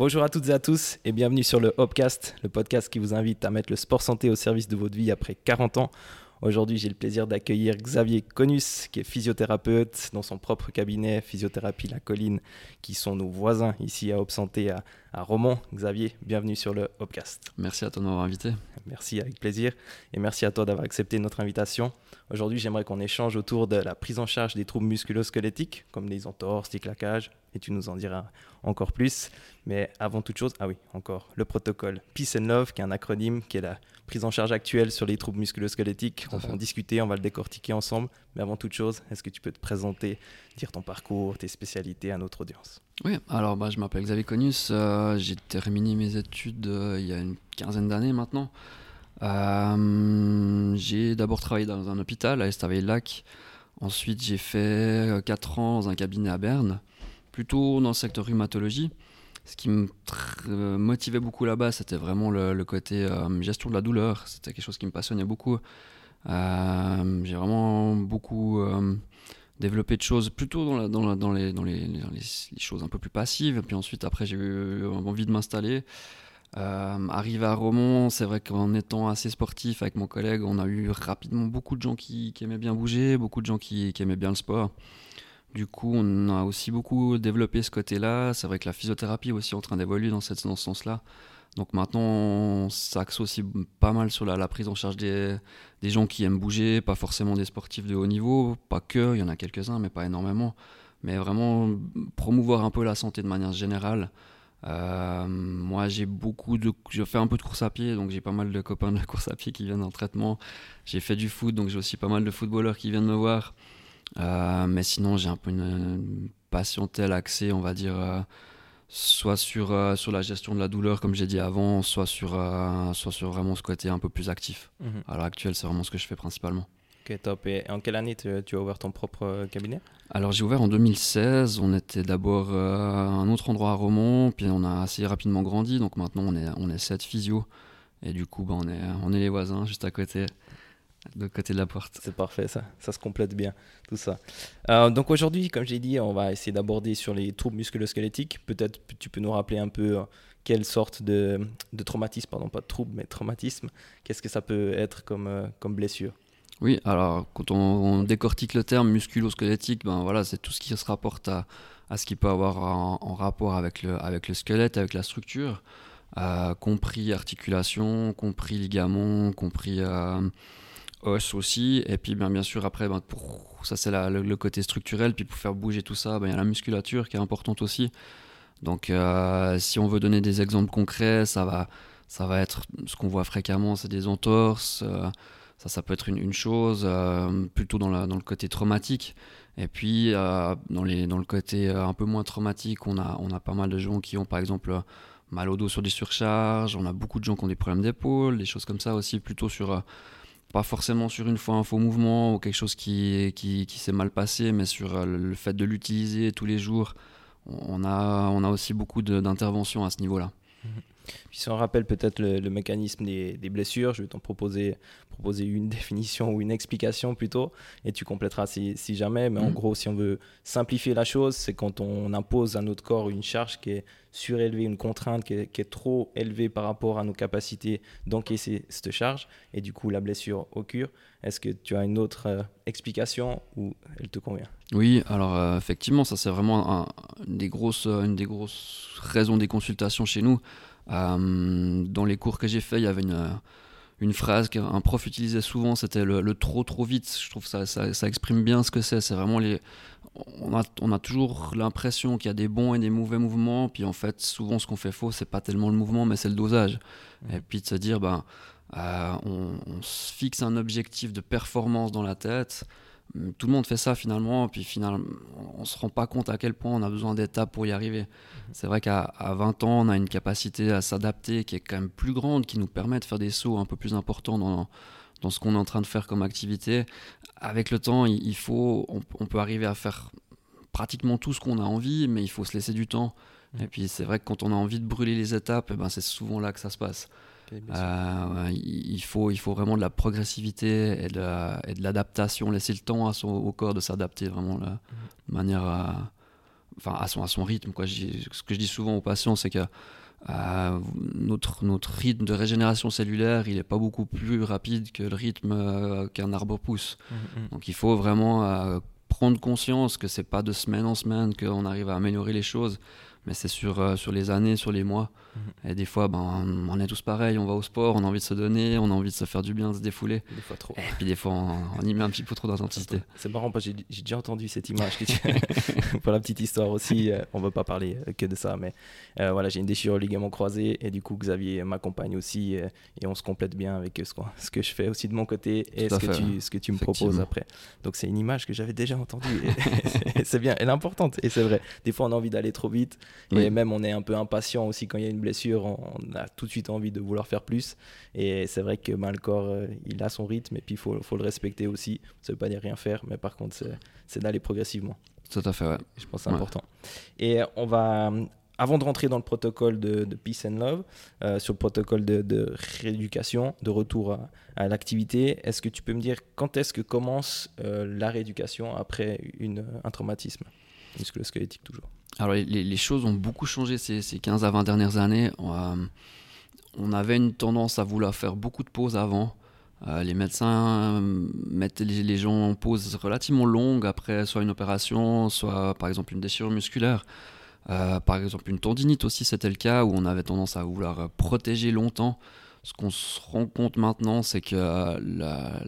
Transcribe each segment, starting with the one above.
Bonjour à toutes et à tous et bienvenue sur le Hopcast, le podcast qui vous invite à mettre le sport santé au service de votre vie après 40 ans. Aujourd'hui, j'ai le plaisir d'accueillir Xavier Conus, qui est physiothérapeute dans son propre cabinet Physiothérapie La Colline, qui sont nos voisins ici à Hop Santé à, à Romont. Xavier, bienvenue sur le Hopcast. Merci à toi de m'avoir invité. Merci, avec plaisir. Et merci à toi d'avoir accepté notre invitation. Aujourd'hui, j'aimerais qu'on échange autour de la prise en charge des troubles musculo-squelettiques, comme les entorses, les claquages, et tu nous en diras encore plus. Mais avant toute chose, ah oui, encore, le protocole Peace and Love, qui est un acronyme, qui est la prise en charge actuelle sur les troubles musculo-squelettiques. On va en discuter, on va le décortiquer ensemble. Mais avant toute chose, est-ce que tu peux te présenter, dire ton parcours, tes spécialités à notre audience? Oui, alors bah, je m'appelle Xavier Conus. Euh, j'ai terminé mes études euh, il y a une quinzaine d'années maintenant. Euh, j'ai d'abord travaillé dans un hôpital à Estavayer-Lac. Ensuite, j'ai fait 4 ans dans un cabinet à Berne, plutôt dans le secteur rhumatologie. Ce qui me motivait beaucoup là-bas, c'était vraiment le, côté gestion de la douleur. C'était quelque chose qui me passionnait beaucoup. j'ai vraiment beaucoup développé de choses plutôt dans, les, choses un peu plus passives. Puis ensuite, après, j'ai eu envie de m'installer. Euh, arrivé à Romont, c'est vrai qu'en étant assez sportif avec mon collègue, on a eu rapidement beaucoup de gens qui, aimaient bien bouger, beaucoup de gens qui, aimaient bien le sport. Du coup, on a aussi beaucoup développé ce côté-là. C'est vrai que la physiothérapie est aussi en train d'évoluer dans, cette, dans ce sens-là. Donc maintenant, on s'axe aussi pas mal sur la, prise en charge des, des, gens qui aiment bouger, pas forcément des sportifs de haut niveau, pas que, il y en a quelques-uns, mais pas énormément. Mais vraiment promouvoir un peu la santé de manière générale. Euh, moi, j'ai beaucoup de. Je fais un peu de course à pied, donc j'ai pas mal de copains de course à pied qui viennent en traitement. J'ai fait du foot, donc j'ai aussi pas mal de footballeurs qui viennent me voir. Euh, mais sinon, j'ai un peu une, passion telle axée, on va dire, euh, soit sur, sur la gestion de la douleur, comme j'ai dit avant, soit sur, soit sur vraiment ce côté un peu plus actif. Mhm. À l'heure actuelle, c'est vraiment ce que je fais principalement. Ok, top. Et en quelle année tu, as ouvert ton propre euh, cabinet? Alors j'ai ouvert en 2016. On était d'abord euh, à un autre endroit à Romont, puis on a assez rapidement grandi. Donc maintenant on est, on est 7 physio. Et du coup, bah, on, est, on est les voisins juste à côté, de côté de la porte. C'est parfait, ça. Ça se complète bien, tout ça. Euh, donc aujourd'hui, comme j'ai dit, on va essayer d'aborder sur les troubles musculo-squelettiques. Peut-être tu peux nous rappeler un peu quelle sorte de, de traumatisme, pardon, pas de trouble, mais traumatisme. Qu'est-ce que ça peut être comme, comme blessure? Oui, alors quand on, décortique le terme musculo-squelettique, ben voilà, c'est tout ce qui se rapporte à, à ce qui peut avoir en, rapport avec le, avec le squelette, avec la structure, euh, compris articulation, compris ligament, compris euh, os aussi. Et puis bien, bien sûr, après, ben, ça c'est le, côté structurel. Puis pour faire bouger tout ça, ben, il y a la musculature qui est importante aussi. Donc euh, si on veut donner des exemples concrets, ça va, ça va être ce qu'on voit fréquemment, c'est des entorses. Ça, ça peut être une, chose, euh, plutôt dans, le côté traumatique. Et puis, euh, dans, le côté euh, un peu moins traumatique, on a, on a pas mal de gens qui ont, par exemple, mal au dos sur des surcharges. On a beaucoup de gens qui ont des problèmes d'épaule, des choses comme ça aussi, plutôt sur pas forcément sur une fois un faux mouvement ou quelque chose qui, s'est mal passé, mais sur le fait de l'utiliser tous les jours. On a, aussi beaucoup d'interventions à ce niveau-là. Mmh. Puis si on rappelle peut-être le, mécanisme des, blessures, je vais t'en proposer, proposer une définition ou une explication plutôt, et tu compléteras si, jamais. Mais en mhm. gros, si on veut simplifier la chose, c'est quand on impose à notre corps une charge qui est surélevée, une contrainte qui est, trop élevée par rapport à nos capacités d'encaisser cette charge, et du coup la blessure occure. Est-ce que tu as une autre euh, explication ou elle te convient? Oui, alors euh, effectivement, ça c'est vraiment une, des grosses, une des grosses raisons des consultations chez nous. Euh, dans les cours que j'ai fait, il y avait une, une phrase qu'un prof utilisait souvent, c'était le, trop trop vite. Je trouve que ça, ça, exprime bien ce que c'est. C'est vraiment les. On a, on a toujours l'impression qu'il y a des bons et des mauvais mouvements, puis en fait, souvent ce qu'on fait faux, c'est pas tellement le mouvement, mais c'est le dosage. Mmh. Et puis de se dire, ben, euh, on, on, se fixe un objectif de performance dans la tête tout le monde fait ça finalement, puis finalement, on se rend pas compte à quel point on a besoin d'étapes pour y arriver. Mhm. C'est vrai qu'à 20 ans, on a une capacité à s'adapter qui est quand même plus grande, qui nous permet de faire des sauts un peu plus importants dans, dans ce qu'on est en train de faire comme activité. Avec le temps, il, faut, on, peut arriver à faire pratiquement tout ce qu'on a envie, mais il faut se laisser du temps. Mhm. Et puis c'est vrai que quand on a envie de brûler les étapes, eh ben c'est souvent là que ça se passe. Euh, il, faut, il faut vraiment de la progressivité et de, l'adaptation, laisser le temps à son, au corps de s'adapter vraiment là, de manière à enfin à son, à son rythme. Quoi. Ce que je dis souvent aux patients, c'est que euh, notre, notre rythme de régénération cellulaire, il n'est pas beaucoup plus rapide que le rythme euh, qu'un arbre pousse. Mmh, mmh. Donc il faut vraiment prendre conscience que c'est pas de semaine en semaine qu'on arrive à améliorer les choses, mais c'est sur, sur les années, sur les mois. Mhm. Et des fois, ben, on est tous pareils, on va au sport, on a envie de se donner, on a envie de se faire du bien, de se défouler. Des fois trop. Et puis des fois, on, y met un petit peu trop d'intensité. C'est marrant parce que j'ai déjà entendu cette image. Pour la petite histoire aussi, euh, on ne va pas parler euh, que de ça, mais euh, voilà, j'ai une déchirure au ligament croisé et du coup, Xavier m'accompagne aussi et on se complète bien avec ce, ce, que je fais aussi de mon côté et ce que, tu, ce que tu me proposes après. Donc, c'est une image que j'avais déjà entendue et, c'est bien, elle est importante et c'est vrai. Des fois, on a envie d'aller trop vite et même on est un peu impatient aussi quand il y a une blessure, on a tout de suite envie de vouloir faire plus. Et c'est vrai que ben, le corps, euh, il a son rythme et puis il faut, faut, le respecter aussi. Ça ne veut pas dire rien faire, mais par contre, c'est d'aller progressivement. Tout à fait, ouais. Je pense que c'est important. Et on va, avant de rentrer dans le protocole de, Peace and Love, euh, sur le protocole de, rééducation, de retour à, l'activité, est-ce que tu peux me dire quand est-ce que commence euh, la rééducation après une, un traumatisme? Musculo-squelettique toujours alors les, choses ont beaucoup changé ces, 15 à 20 dernières années. On, avait une tendance à vouloir faire beaucoup de pauses avant. Euh, les médecins euh, mettent les, gens en pause relativement longue après soit une opération, soit par exemple une déchirure musculaire. Euh, par exemple une tendinite aussi c'était le cas où on avait tendance à vouloir protéger longtemps ce qu'on se rend compte maintenant, c'est que la,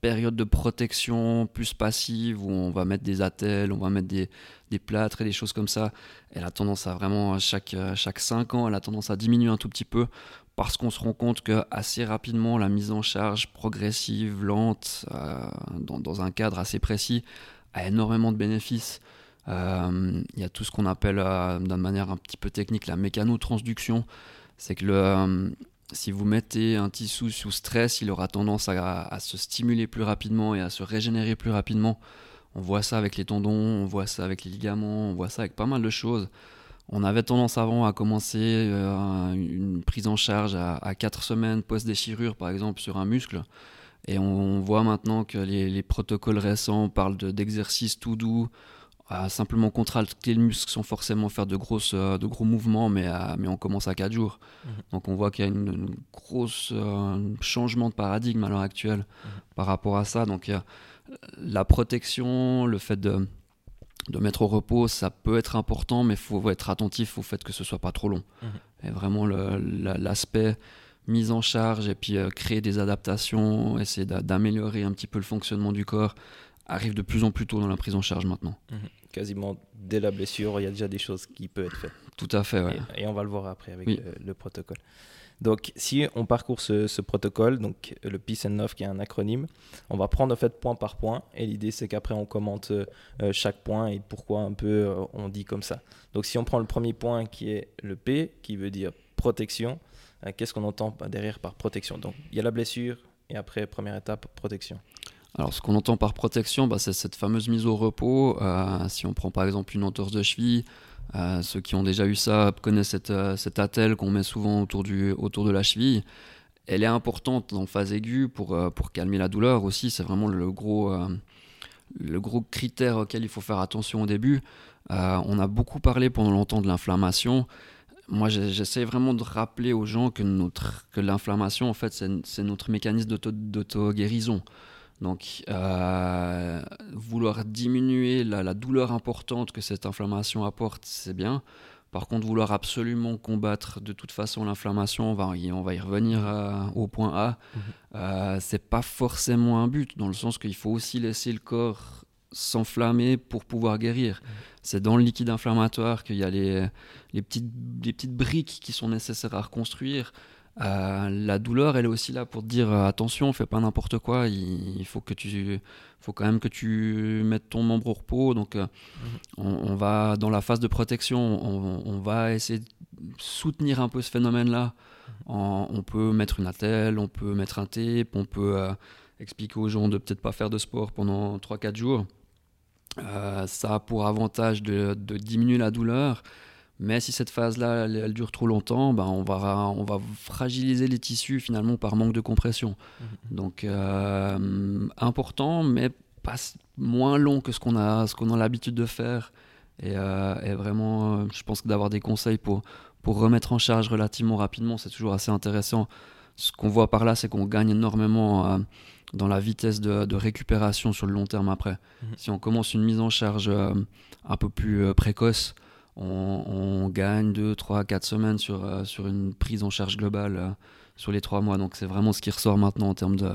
période de protection plus passive, où on va mettre des attelles, on va mettre des, plâtres et des choses comme ça, elle a tendance à vraiment, chaque, chaque 5 ans, elle a tendance à diminuer un tout petit peu, parce qu'on se rend compte que assez rapidement, la mise en charge progressive, lente, euh, dans, un cadre assez précis, a énormément de bénéfices. Euh, il y a tout ce qu'on appelle, euh, d'une manière un petit peu technique, la mécanotransduction. C'est que le, si vous mettez un tissu sous stress, il aura tendance à, se stimuler plus rapidement et à se régénérer plus rapidement. On voit ça avec les tendons, on voit ça avec les ligaments, on voit ça avec pas mal de choses. On avait tendance avant à commencer euh, une prise en charge à, 4 semaines post-déchirure, par exemple, sur un muscle. Et on, voit maintenant que les, protocoles récents parlent d'exercices tout doux, à simplement contracter le muscle sans forcément faire de, grosses, euh, de gros mouvements, mais, mais on commence à 4 jours. Mhm. Donc on voit qu'il y a une, grosse euh, changement de paradigme à l'heure actuelle mhm. par rapport à ça. Donc la protection, le fait de, de mettre au repos, ça peut être important, mais il faut être attentif au fait que ce soit pas trop long. Mhm. Et vraiment l'aspect mise en charge et puis euh, créer des adaptations, essayer d'améliorer un petit peu le fonctionnement du corps arrive de plus en plus tôt dans la prise en charge maintenant quasiment dès la blessure, il y a déjà des choses qui peuvent être faites. Tout à fait, oui. Et, on va le voir après avec le, protocole. Donc, si on parcourt ce, protocole, donc le Peace and Love qui est un acronyme, on va prendre en fait point par point. Et l'idée, c'est qu'après, on commente euh, chaque point et pourquoi un peu euh, on dit comme ça. Donc, si on prend le premier point qui est le P, qui veut dire protection, euh, qu'est-ce qu'on entend derrière par protection? Donc, il y a la blessure et après, première étape, protection. Alors, ce qu'on entend par protection, bah, c'est cette fameuse mise au repos. Euh, si on prend par exemple une entorse de cheville, euh, ceux qui ont déjà eu ça connaissent cette, euh, cette attelle qu'on met souvent autour, du, autour de la cheville. Elle est importante en phase aiguë pour, pour calmer la douleur aussi. C'est vraiment le gros, le gros critère auquel il faut faire attention au début. on a beaucoup parlé pendant longtemps de l'inflammation. Moi, j'essaie vraiment de rappeler aux gens que, que l'inflammation, en fait, c'est notre mécanisme d'auto-guérison. Donc, euh, vouloir diminuer la, douleur importante que cette inflammation apporte, c'est bien. Par contre, vouloir absolument combattre de toute façon l'inflammation, on va, y, on va y revenir euh, au point A, mhm. euh, c'est pas forcément un but, dans le sens qu'il faut aussi laisser le corps s'enflammer pour pouvoir guérir. Mhm. C'est dans le liquide inflammatoire qu'il y a les, les, petites, les petites briques qui sont nécessaires à reconstruire. Euh, la douleur, elle est aussi là pour te dire euh, attention, fais pas n'importe quoi. Il, faut que tu, faut quand même que tu mettes ton membre au repos. Donc, euh, mhm. on, va dans la phase de protection, on, va essayer de soutenir un peu ce phénomène-là. Mhm. on peut mettre une attelle, on peut mettre un tape, on peut expliquer aux gens de peut-être pas faire de sport pendant 3-4 jours. ça a pour avantage de diminuer la douleur mais si cette phase-là, elle, dure trop longtemps, ben on, va, on va fragiliser les tissus finalement par manque de compression. Mhm. Donc euh, important, mais pas moins long que ce qu'on a, ce qu'on a l'habitude de faire. Et, et vraiment, je pense que d'avoir des conseils pour, pour remettre en charge relativement rapidement, c'est toujours assez intéressant. Ce qu'on voit par là, c'est qu'on gagne énormément dans la vitesse de, récupération sur le long terme après. Mhm. Si on commence une mise en charge euh, un peu plus euh, précoce, on, gagne 2, 3, 4 semaines sur, euh, sur une prise en charge globale sur les 3 mois. Donc c'est vraiment ce qui ressort maintenant en termes de,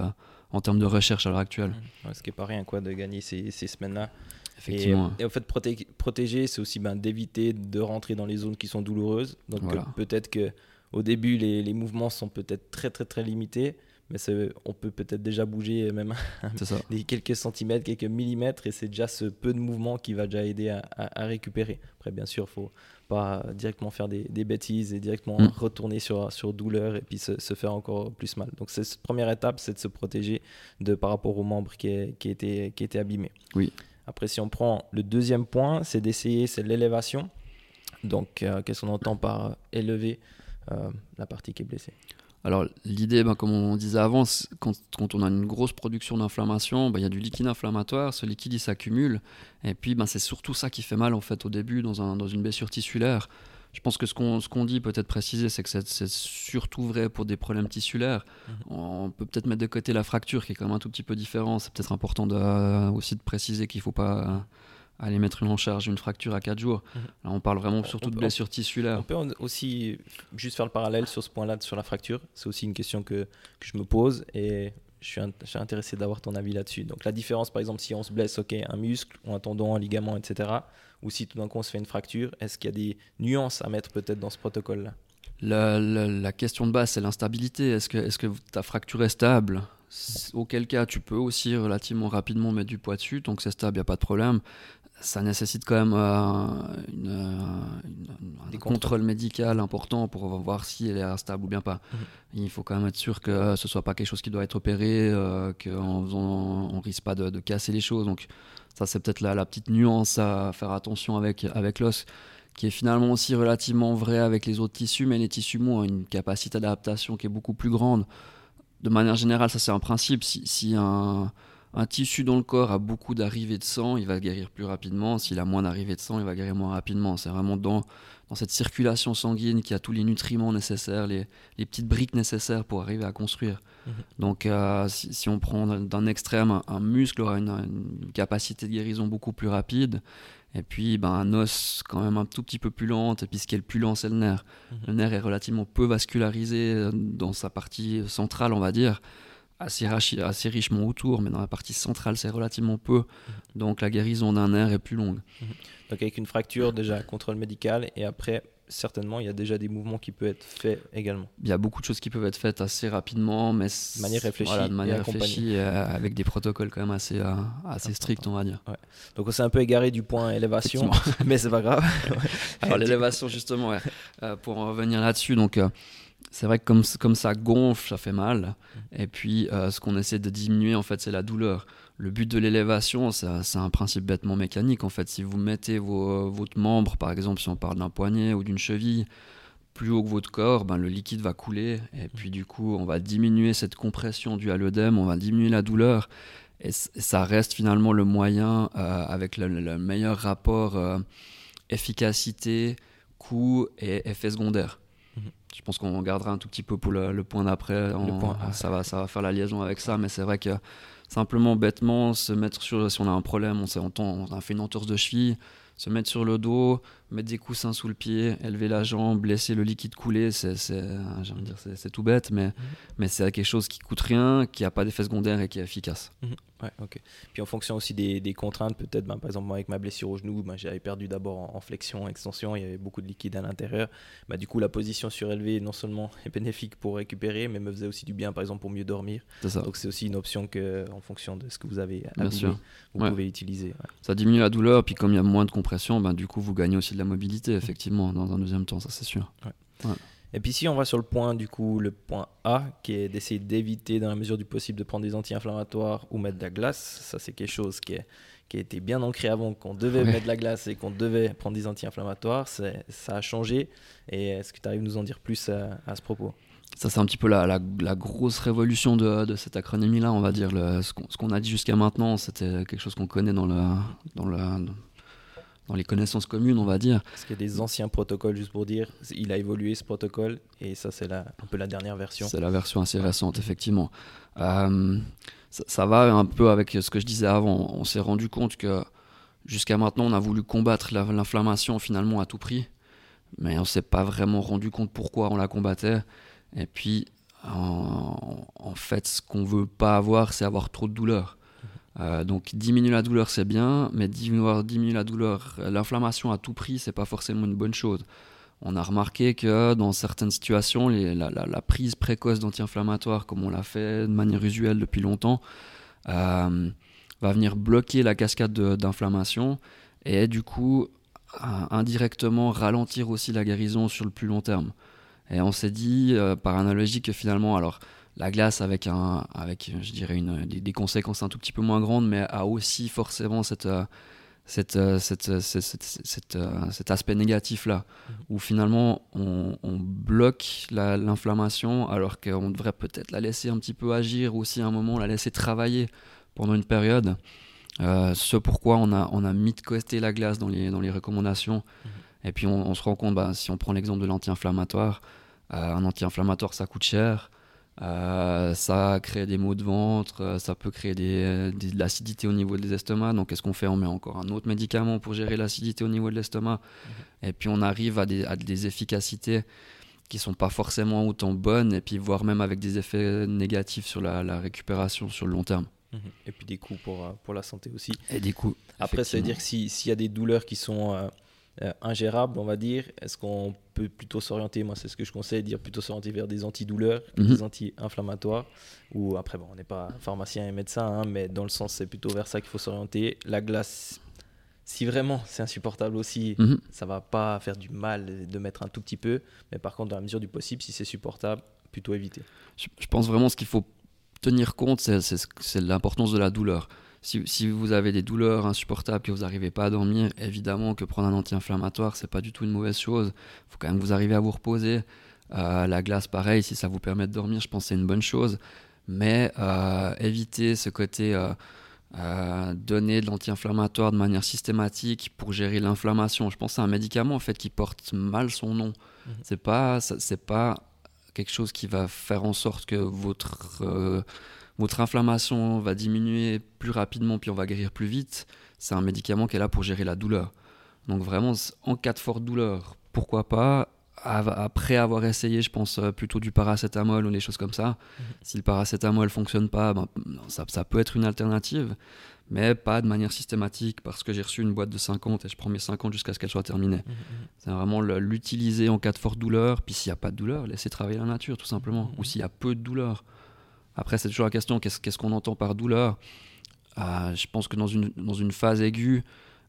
en termes de recherche à l'heure actuelle. Ce qui n'est pas rien quoi, de gagner ces, ces semaines-là. Effectivement. Et, en fait, protéger, c'est aussi ben, d'éviter de rentrer dans les zones qui sont douloureuses. Donc peut-être que au début, les, les mouvements sont peut-être très très très limités mais on peut peut-être déjà bouger même quelques centimètres, quelques millimètres, et c'est déjà ce peu de mouvement qui va déjà aider à, récupérer. Après, bien sûr, il faut pas directement faire des, bêtises et directement mm. retourner sur, sur douleur et puis se, faire encore plus mal. Donc, cette première étape, c'est de se protéger de, par rapport aux membres qui, qui, étaient, qui abîmés. Oui. Après, si on prend le deuxième point, c'est d'essayer, c'est l'élévation. Donc, euh, qu'est-ce qu'on entend par élever euh, la partie qui est blessée? Alors l'idée, ben, comme on disait avant, quand, on a une grosse production d'inflammation, ben, il y a du liquide inflammatoire, ce liquide il s'accumule, et puis ben, c'est surtout ça qui fait mal en fait au début dans, un, dans une blessure tissulaire. Je pense que ce qu'on qu'on dit peut-être préciser, c'est que c'est surtout vrai pour des problèmes tissulaires. Mhm. On peut peut-être mettre de côté la fracture qui est quand même un tout petit peu différent. C'est peut-être important de, aussi de préciser qu'il ne faut pas aller mettre une en charge une fracture à 4 jours. Là, on parle vraiment surtout de blessures tissulaires. On peut aussi juste faire le parallèle sur ce point-là, sur la fracture. C'est aussi une question que, que, je me pose et je suis, je suis intéressé d'avoir ton avis là-dessus. Donc la différence, par exemple, si on se blesse, ok, un muscle ou un tendon, un ligament, etc., ou si tout d'un coup on se fait une fracture, est-ce qu'il y a des nuances à mettre peut-être dans ce protocole-là? La, la, question de base, c'est l'instabilité. Est-ce que, est que ta fracture est stable? Auquel cas, tu peux aussi relativement rapidement mettre du poids dessus, donc c'est stable, il n'y a pas de problème ça nécessite quand même euh, un contrôle médical important pour voir si elle est instable ou bien pas. Mhm. Il faut quand même être sûr que ce soit pas quelque chose qui doit être opéré, euh, qu'on on risque pas de, casser les choses. Donc ça c'est peut-être la, la, petite nuance à faire attention avec, avec l'os, qui est finalement aussi relativement vrai avec les autres tissus, mais les tissus mous ont une capacité d'adaptation qui est beaucoup plus grande. De manière générale, ça c'est un principe. Si, si un un tissu dans le corps a beaucoup d'arrivées de sang, il va guérir plus rapidement. S'il a moins d'arrivées de sang, il va guérir moins rapidement. C'est vraiment dans, dans cette circulation sanguine qui a tous les nutriments nécessaires, les, petites briques nécessaires pour arriver à construire. Mhm. Donc, euh, si, on prend d'un extrême, un, muscle aura une, capacité de guérison beaucoup plus rapide. Et puis, ben, un os quand même un tout petit peu plus lente. Et puis, ce qui est le plus lent, c'est le nerf. Mhm. Le nerf est relativement peu vascularisé euh, dans sa partie centrale, on va dire assez, assez richement autour, mais dans la partie centrale, c'est relativement peu. Mhm. Donc la guérison d'un nerf est plus longue. Mhm. Donc avec une fracture, déjà, contrôle médical, et après, certainement, il y a déjà des mouvements qui peuvent être faits également. Il y a beaucoup de choses qui peuvent être faites assez rapidement, mais de manière réfléchie, de manière réfléchie euh, avec des protocoles quand même assez, euh, assez stricts, on va dire. Donc on s'est un peu égaré du point élévation, mais c'est pas grave. Alors l'élévation, justement, euh, pour en revenir là-dessus, donc c'est vrai que comme, ça gonfle, ça fait mal. Et puis, euh, ce qu'on essaie de diminuer, en fait, c'est la douleur. Le but de l'élévation, c'est un principe bêtement mécanique. En fait, si vous mettez votre membre, par exemple, si on parle d'un poignet ou d'une cheville, plus haut que votre corps, ben, le liquide va couler. Et puis, du coup, on va diminuer cette compression due à l'œdème, on va diminuer la douleur. Et ça reste finalement le moyen euh, avec le, meilleur rapport euh, efficacité, coût et effet secondaire. Je pense qu'on gardera un tout petit peu pour le, point d'après. Ça, va, ça va faire la liaison avec ça, mais c'est vrai que simplement, bêtement, se mettre sur. Si on a un problème, on, on, on a fait une entorse de cheville, se mettre sur le dos, mettre des coussins sous le pied, élever la jambe, laisser le liquide couler, c'est, c'est, tout bête, mais, mhm. mais c'est quelque chose qui coûte rien, qui n'a pas d'effet secondaire et qui est efficace. Mhm. Ouais, ok. Puis en fonction aussi des, des contraintes, peut-être, ben, par exemple, moi avec ma blessure au genou, ben, j'avais perdu d'abord en, flexion, extension, il y avait beaucoup de liquide à l'intérieur. Ben, du coup, la position surélevée, non seulement est bénéfique pour récupérer, mais me faisait aussi du bien, par exemple, pour mieux dormir. Ça. Donc c'est aussi une option que, en fonction de ce que vous avez abîmé, vous pouvez utiliser. Ça diminue la douleur, puis comme il y a moins de compression, ben, du coup, vous gagnez aussi de la mobilité, effectivement, dans un deuxième temps, ça c'est sûr. Et puis si on va sur le point du coup, le point A, qui est d'essayer d'éviter dans la mesure du possible de prendre des anti-inflammatoires ou mettre de la glace, ça c'est quelque chose qui, est, qui a été bien ancré avant qu'on devait mettre de la glace et qu'on devait prendre des anti-inflammatoires, ça a changé. Et est-ce que tu arrives à nous en dire plus à, ce propos? Ça, c'est un petit peu la, la, grosse révolution de, de cette acronymie-là, on va dire. Le, ce qu'on a dit jusqu'à maintenant, c'était quelque chose qu'on connaît dans le, dans le, dans les connaissances communes, on va dire. Parce qu'il y a des anciens protocoles, juste pour dire, il a évolué ce protocole, et ça c'est un peu la dernière version. C'est la version assez récente, effectivement. Euh, ça, ça, va un peu avec ce que je disais avant. On s'est rendu compte que jusqu'à maintenant, on a voulu combattre l'inflammation finalement à tout prix, mais on s'est pas vraiment rendu compte pourquoi on la combattait. Et puis, en, en fait, ce qu'on veut pas avoir, c'est avoir trop de douleur. Euh, donc diminuer la douleur c'est bien, mais diminuer, la douleur, l'inflammation à tout prix c'est pas forcément une bonne chose. On a remarqué que dans certaines situations, la, prise précoce d'anti-inflammatoires, comme on l'a fait de manière usuelle depuis longtemps, euh, va venir bloquer la cascade d'inflammation et du coup euh, indirectement ralentir aussi la guérison sur le plus long terme. Et on s'est dit, par analogie, que finalement, alors la glace avec, un, avec je dirais, une, des, des, conséquences un tout petit peu moins grandes, mais a aussi forcément cette, euh, cette, euh, cette, cette, cette cet aspect négatif-là, mmh. où finalement on, on bloque l'inflammation alors qu'on devrait peut-être la laisser un petit peu agir aussi à un moment, la laisser travailler pendant une période. Euh, ce pourquoi on a, on a mis de côté la glace dans les, dans les recommandations. Mmh. Et puis on, on, se rend compte, bah, si on prend l'exemple de l'anti-inflammatoire, euh, un anti-inflammatoire ça coûte cher. Euh, ça crée des maux de ventre, euh, ça peut créer des, des, de l'acidité au niveau des estomacs. Donc, qu'est-ce qu'on fait? On met encore un autre médicament pour gérer l'acidité au niveau de l'estomac. Mmh. Et puis, on arrive à des, à des efficacités qui sont pas forcément autant bonnes, et puis voire même avec des effets négatifs sur la, la récupération sur le long terme. Mmh. Et puis des coûts pour, pour la santé aussi. Et des coûts. Après, ça veut dire que s'il si y a des douleurs qui sont euh, euh, ingérable, on va dire, est-ce qu'on peut plutôt s'orienter, moi c'est ce que je conseille, dire plutôt s'orienter vers des antidouleurs, mm -hmm. des anti-inflammatoires, ou après, bon, on n'est pas pharmacien et médecin, hein, mais dans le sens c'est plutôt vers ça qu'il faut s'orienter. La glace, si vraiment c'est insupportable aussi, mm -hmm. ça va pas faire du mal de mettre un tout petit peu, mais par contre, dans la mesure du possible, si c'est supportable, plutôt éviter. Je, je pense vraiment ce qu'il faut tenir compte, c'est l'importance de la douleur. Si, si, vous avez des douleurs insupportables, que vous n'arrivez pas à dormir, évidemment que prendre un anti-inflammatoire, c'est pas du tout une mauvaise chose. Il faut quand même que vous arrivez à vous reposer. Euh, la glace, pareil, si ça vous permet de dormir, je pense que c'est une bonne chose. Mais euh, éviter ce côté euh, donner de l'anti-inflammatoire de manière systématique pour gérer l'inflammation. Je pense que c'est un médicament en fait qui porte mal son nom. Mmh. C'est pas, c'est pas quelque chose qui va faire en sorte que votre votre inflammation va diminuer plus rapidement, puis on va guérir plus vite, c'est un médicament qui est là pour gérer la douleur. Donc vraiment, en cas de forte douleur, pourquoi pas après avoir essayé, je pense plutôt du paracétamol ou des choses comme ça. Mmh. Si le paracétamol fonctionne pas, ben, ça, ça, peut être une alternative, mais pas de manière systématique parce que j'ai reçu une boîte de 50 et je prends mes 50 jusqu'à ce qu'elle soit terminée. Mmh. C'est vraiment l'utiliser en cas de forte douleur, puis s'il n'y a pas de douleur, laisser travailler la nature tout simplement, mmh. ou s'il y a peu de douleur. Après, c'est toujours la question qu'est-ce qu'on qu entend par douleur? Euh, Je pense que dans une, dans une phase aiguë,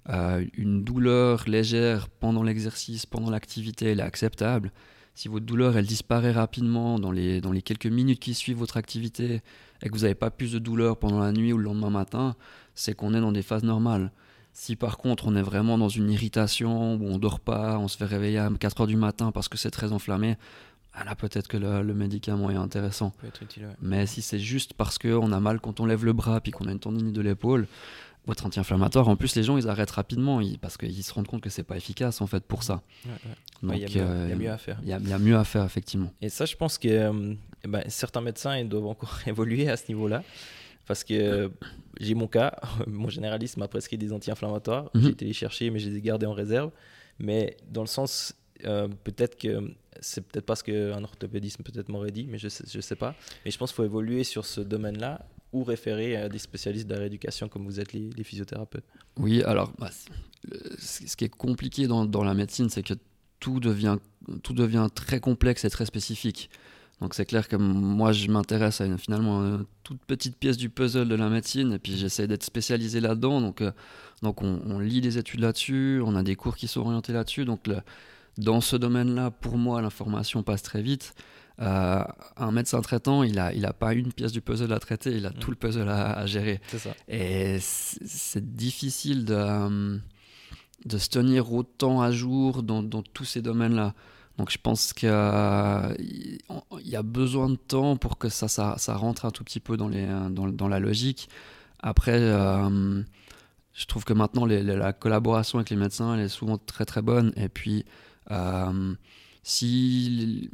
euh, une douleur légère pendant l'exercice, pendant l'activité, elle est acceptable. Si votre douleur elle disparaît rapidement dans les, dans les quelques minutes qui suivent votre activité et que vous n'avez pas plus de douleur pendant la nuit ou le lendemain matin, c'est qu'on est dans des phases normales. Si par contre on est vraiment dans une irritation où on dort pas, on se fait réveiller à 4 heures du matin parce que c'est très enflammé, ah là peut-être que le, le, médicament est intéressant. Utile, ouais. Mais si c'est juste parce qu'on a mal quand on lève le bras puis qu'on a une tendinite de l'épaule, votre anti-inflammatoire, en plus les gens ils arrêtent rapidement ils, parce qu'ils se rendent compte que c'est pas efficace en fait pour ça. Il ouais, ouais. y, euh, y, a mieux à faire. Il y, y, a mieux à faire effectivement. Et ça je pense que euh, ben, certains médecins ils doivent encore évoluer à ce niveau-là. Parce que euh, j'ai mon cas, mon généraliste m'a prescrit des anti-inflammatoires, mm -hmm. j'ai été les chercher mais je les ai gardés en réserve. Mais dans le sens, euh, peut-être que c'est peut-être pas ce qu'un orthopédiste peut-être m'aurait dit, mais je sais, je sais pas. Mais je pense qu'il faut évoluer sur ce domaine-là ou référer à des spécialistes de la rééducation comme vous êtes les, physiothérapeutes. Oui, alors bah, ce qui est compliqué dans, dans la médecine, c'est que tout devient, tout devient très complexe et très spécifique. Donc c'est clair que moi je m'intéresse à une, finalement toute petite pièce du puzzle de la médecine et puis j'essaie d'être spécialisé là-dedans. Donc, euh, donc on, lit des études là-dessus, on a des cours qui sont orientés là-dessus. Donc dans ce domaine-là, pour moi, l'information passe très vite. Euh, un médecin traitant, il n'a il a pas une pièce du puzzle à traiter, il a mmh. tout le puzzle à, à gérer. Et c'est difficile de, euh, de se tenir autant à jour dans, dans tous ces domaines-là. Donc je pense qu'il y a besoin de temps pour que ça, ça, ça rentre un tout petit peu dans, les, dans, dans la logique. Après, euh, je trouve que maintenant, la collaboration avec les médecins, elle est souvent très très bonne. Et puis, euh, si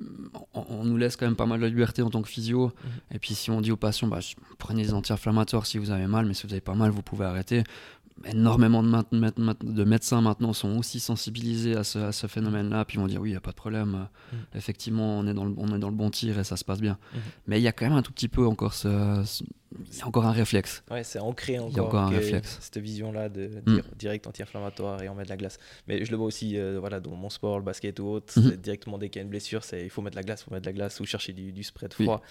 on, nous laisse quand même pas mal de liberté en tant que physio, mhm. et puis si on dit aux patients, bah, prenez des anti-inflammatoires si vous avez mal, mais si vous avez pas mal, vous pouvez arrêter énormément de, médecins maintenant sont aussi sensibilisés à ce, phénomène-là, puis vont dire oui, il n'y a pas de problème, mm. effectivement, on est, dans le, on est dans le bon tir et ça se passe bien. Mm-hmm. Mais il y a quand même un tout petit peu encore ce, il y a encore un réflexe. Ouais, c'est ancré encore, il y a encore un réflexe. cette vision-là de mm. dire direct anti-inflammatoire et on met de la glace. Mais je le vois aussi euh, voilà, dans mon sport, le basket ou autre, mm-hmm. directement dès qu'il y a une blessure, c'est il faut mettre de la glace, il faut mettre de la glace ou chercher du, du spray de froid.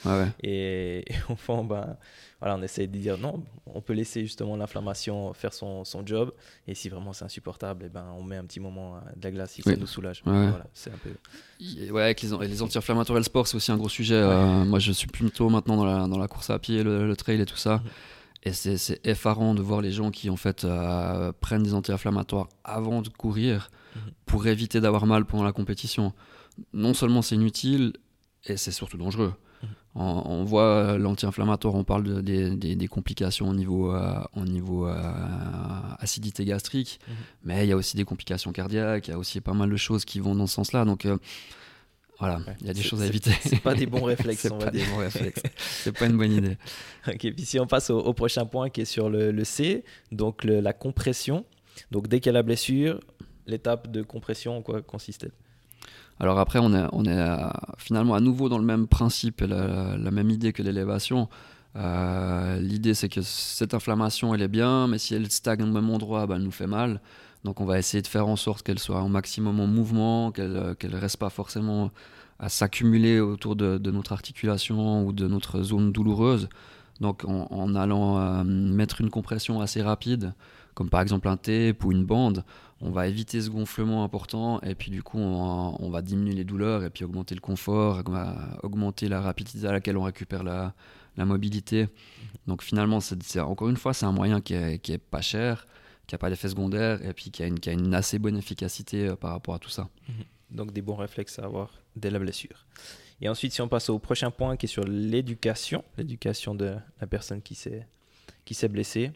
Et, au fond, ben, voilà, on essaie de dire non, on peut laisser justement l'inflammation faire son, son, job. Et si vraiment c'est insupportable, et eh ben, on met un petit moment euh, de la glace si ça nous soulage. Voilà, c'est un peu... Ouais, avec les, les anti-inflammatoires et le sport, c'est aussi un gros sujet. Euh, moi, je suis plutôt maintenant dans la, dans la course à pied, le, le trail et tout ça. Mhm. Et c'est effarant de voir les gens qui en fait euh, prennent des anti-inflammatoires avant de courir mhm. pour éviter d'avoir mal pendant la compétition. Non seulement c'est inutile, et c'est surtout dangereux. On, voit euh, l'anti-inflammatoire, on parle des, complications au niveau, euh, au niveau euh, acidité gastrique, mais il y a aussi des complications cardiaques, il y a aussi pas mal de choses qui vont dans ce sens-là. Donc voilà, il y a des choses à éviter. C'est pas des bons réflexes, on va dire. C'est pas une bonne idée. ok, puis si on passe au, prochain point qui est sur le, C, donc la compression. Donc dès qu'il y a la blessure, l'étape de compression, en quoi consiste-t-elle? Alors après, on est, on est finalement à nouveau dans le même principe et la, même idée que l'élévation. Euh, l'idée, c'est que cette inflammation, elle est bien, mais si elle stagne au même endroit, ben, elle nous fait mal. Donc on va essayer de faire en sorte qu'elle soit au maximum en mouvement, qu'elle ne reste pas forcément à s'accumuler autour de, notre articulation ou de notre zone douloureuse. Donc en, allant euh, mettre une compression assez rapide, comme par exemple un tape ou une bande, on va éviter ce gonflement important et puis du coup on, va diminuer les douleurs et puis augmenter le confort, augmenter la rapidité à laquelle on récupère la, mobilité. Donc finalement, c'est, encore une fois, c'est un moyen qui est, pas cher, qui n'a pas d'effet secondaire et puis qui a, une, une assez bonne efficacité euh, par rapport à tout ça. Mhm. Donc des bons réflexes à avoir dès la blessure. Et ensuite, si on passe au prochain point qui est sur l'éducation, l'éducation de la personne qui qui s'est blessée,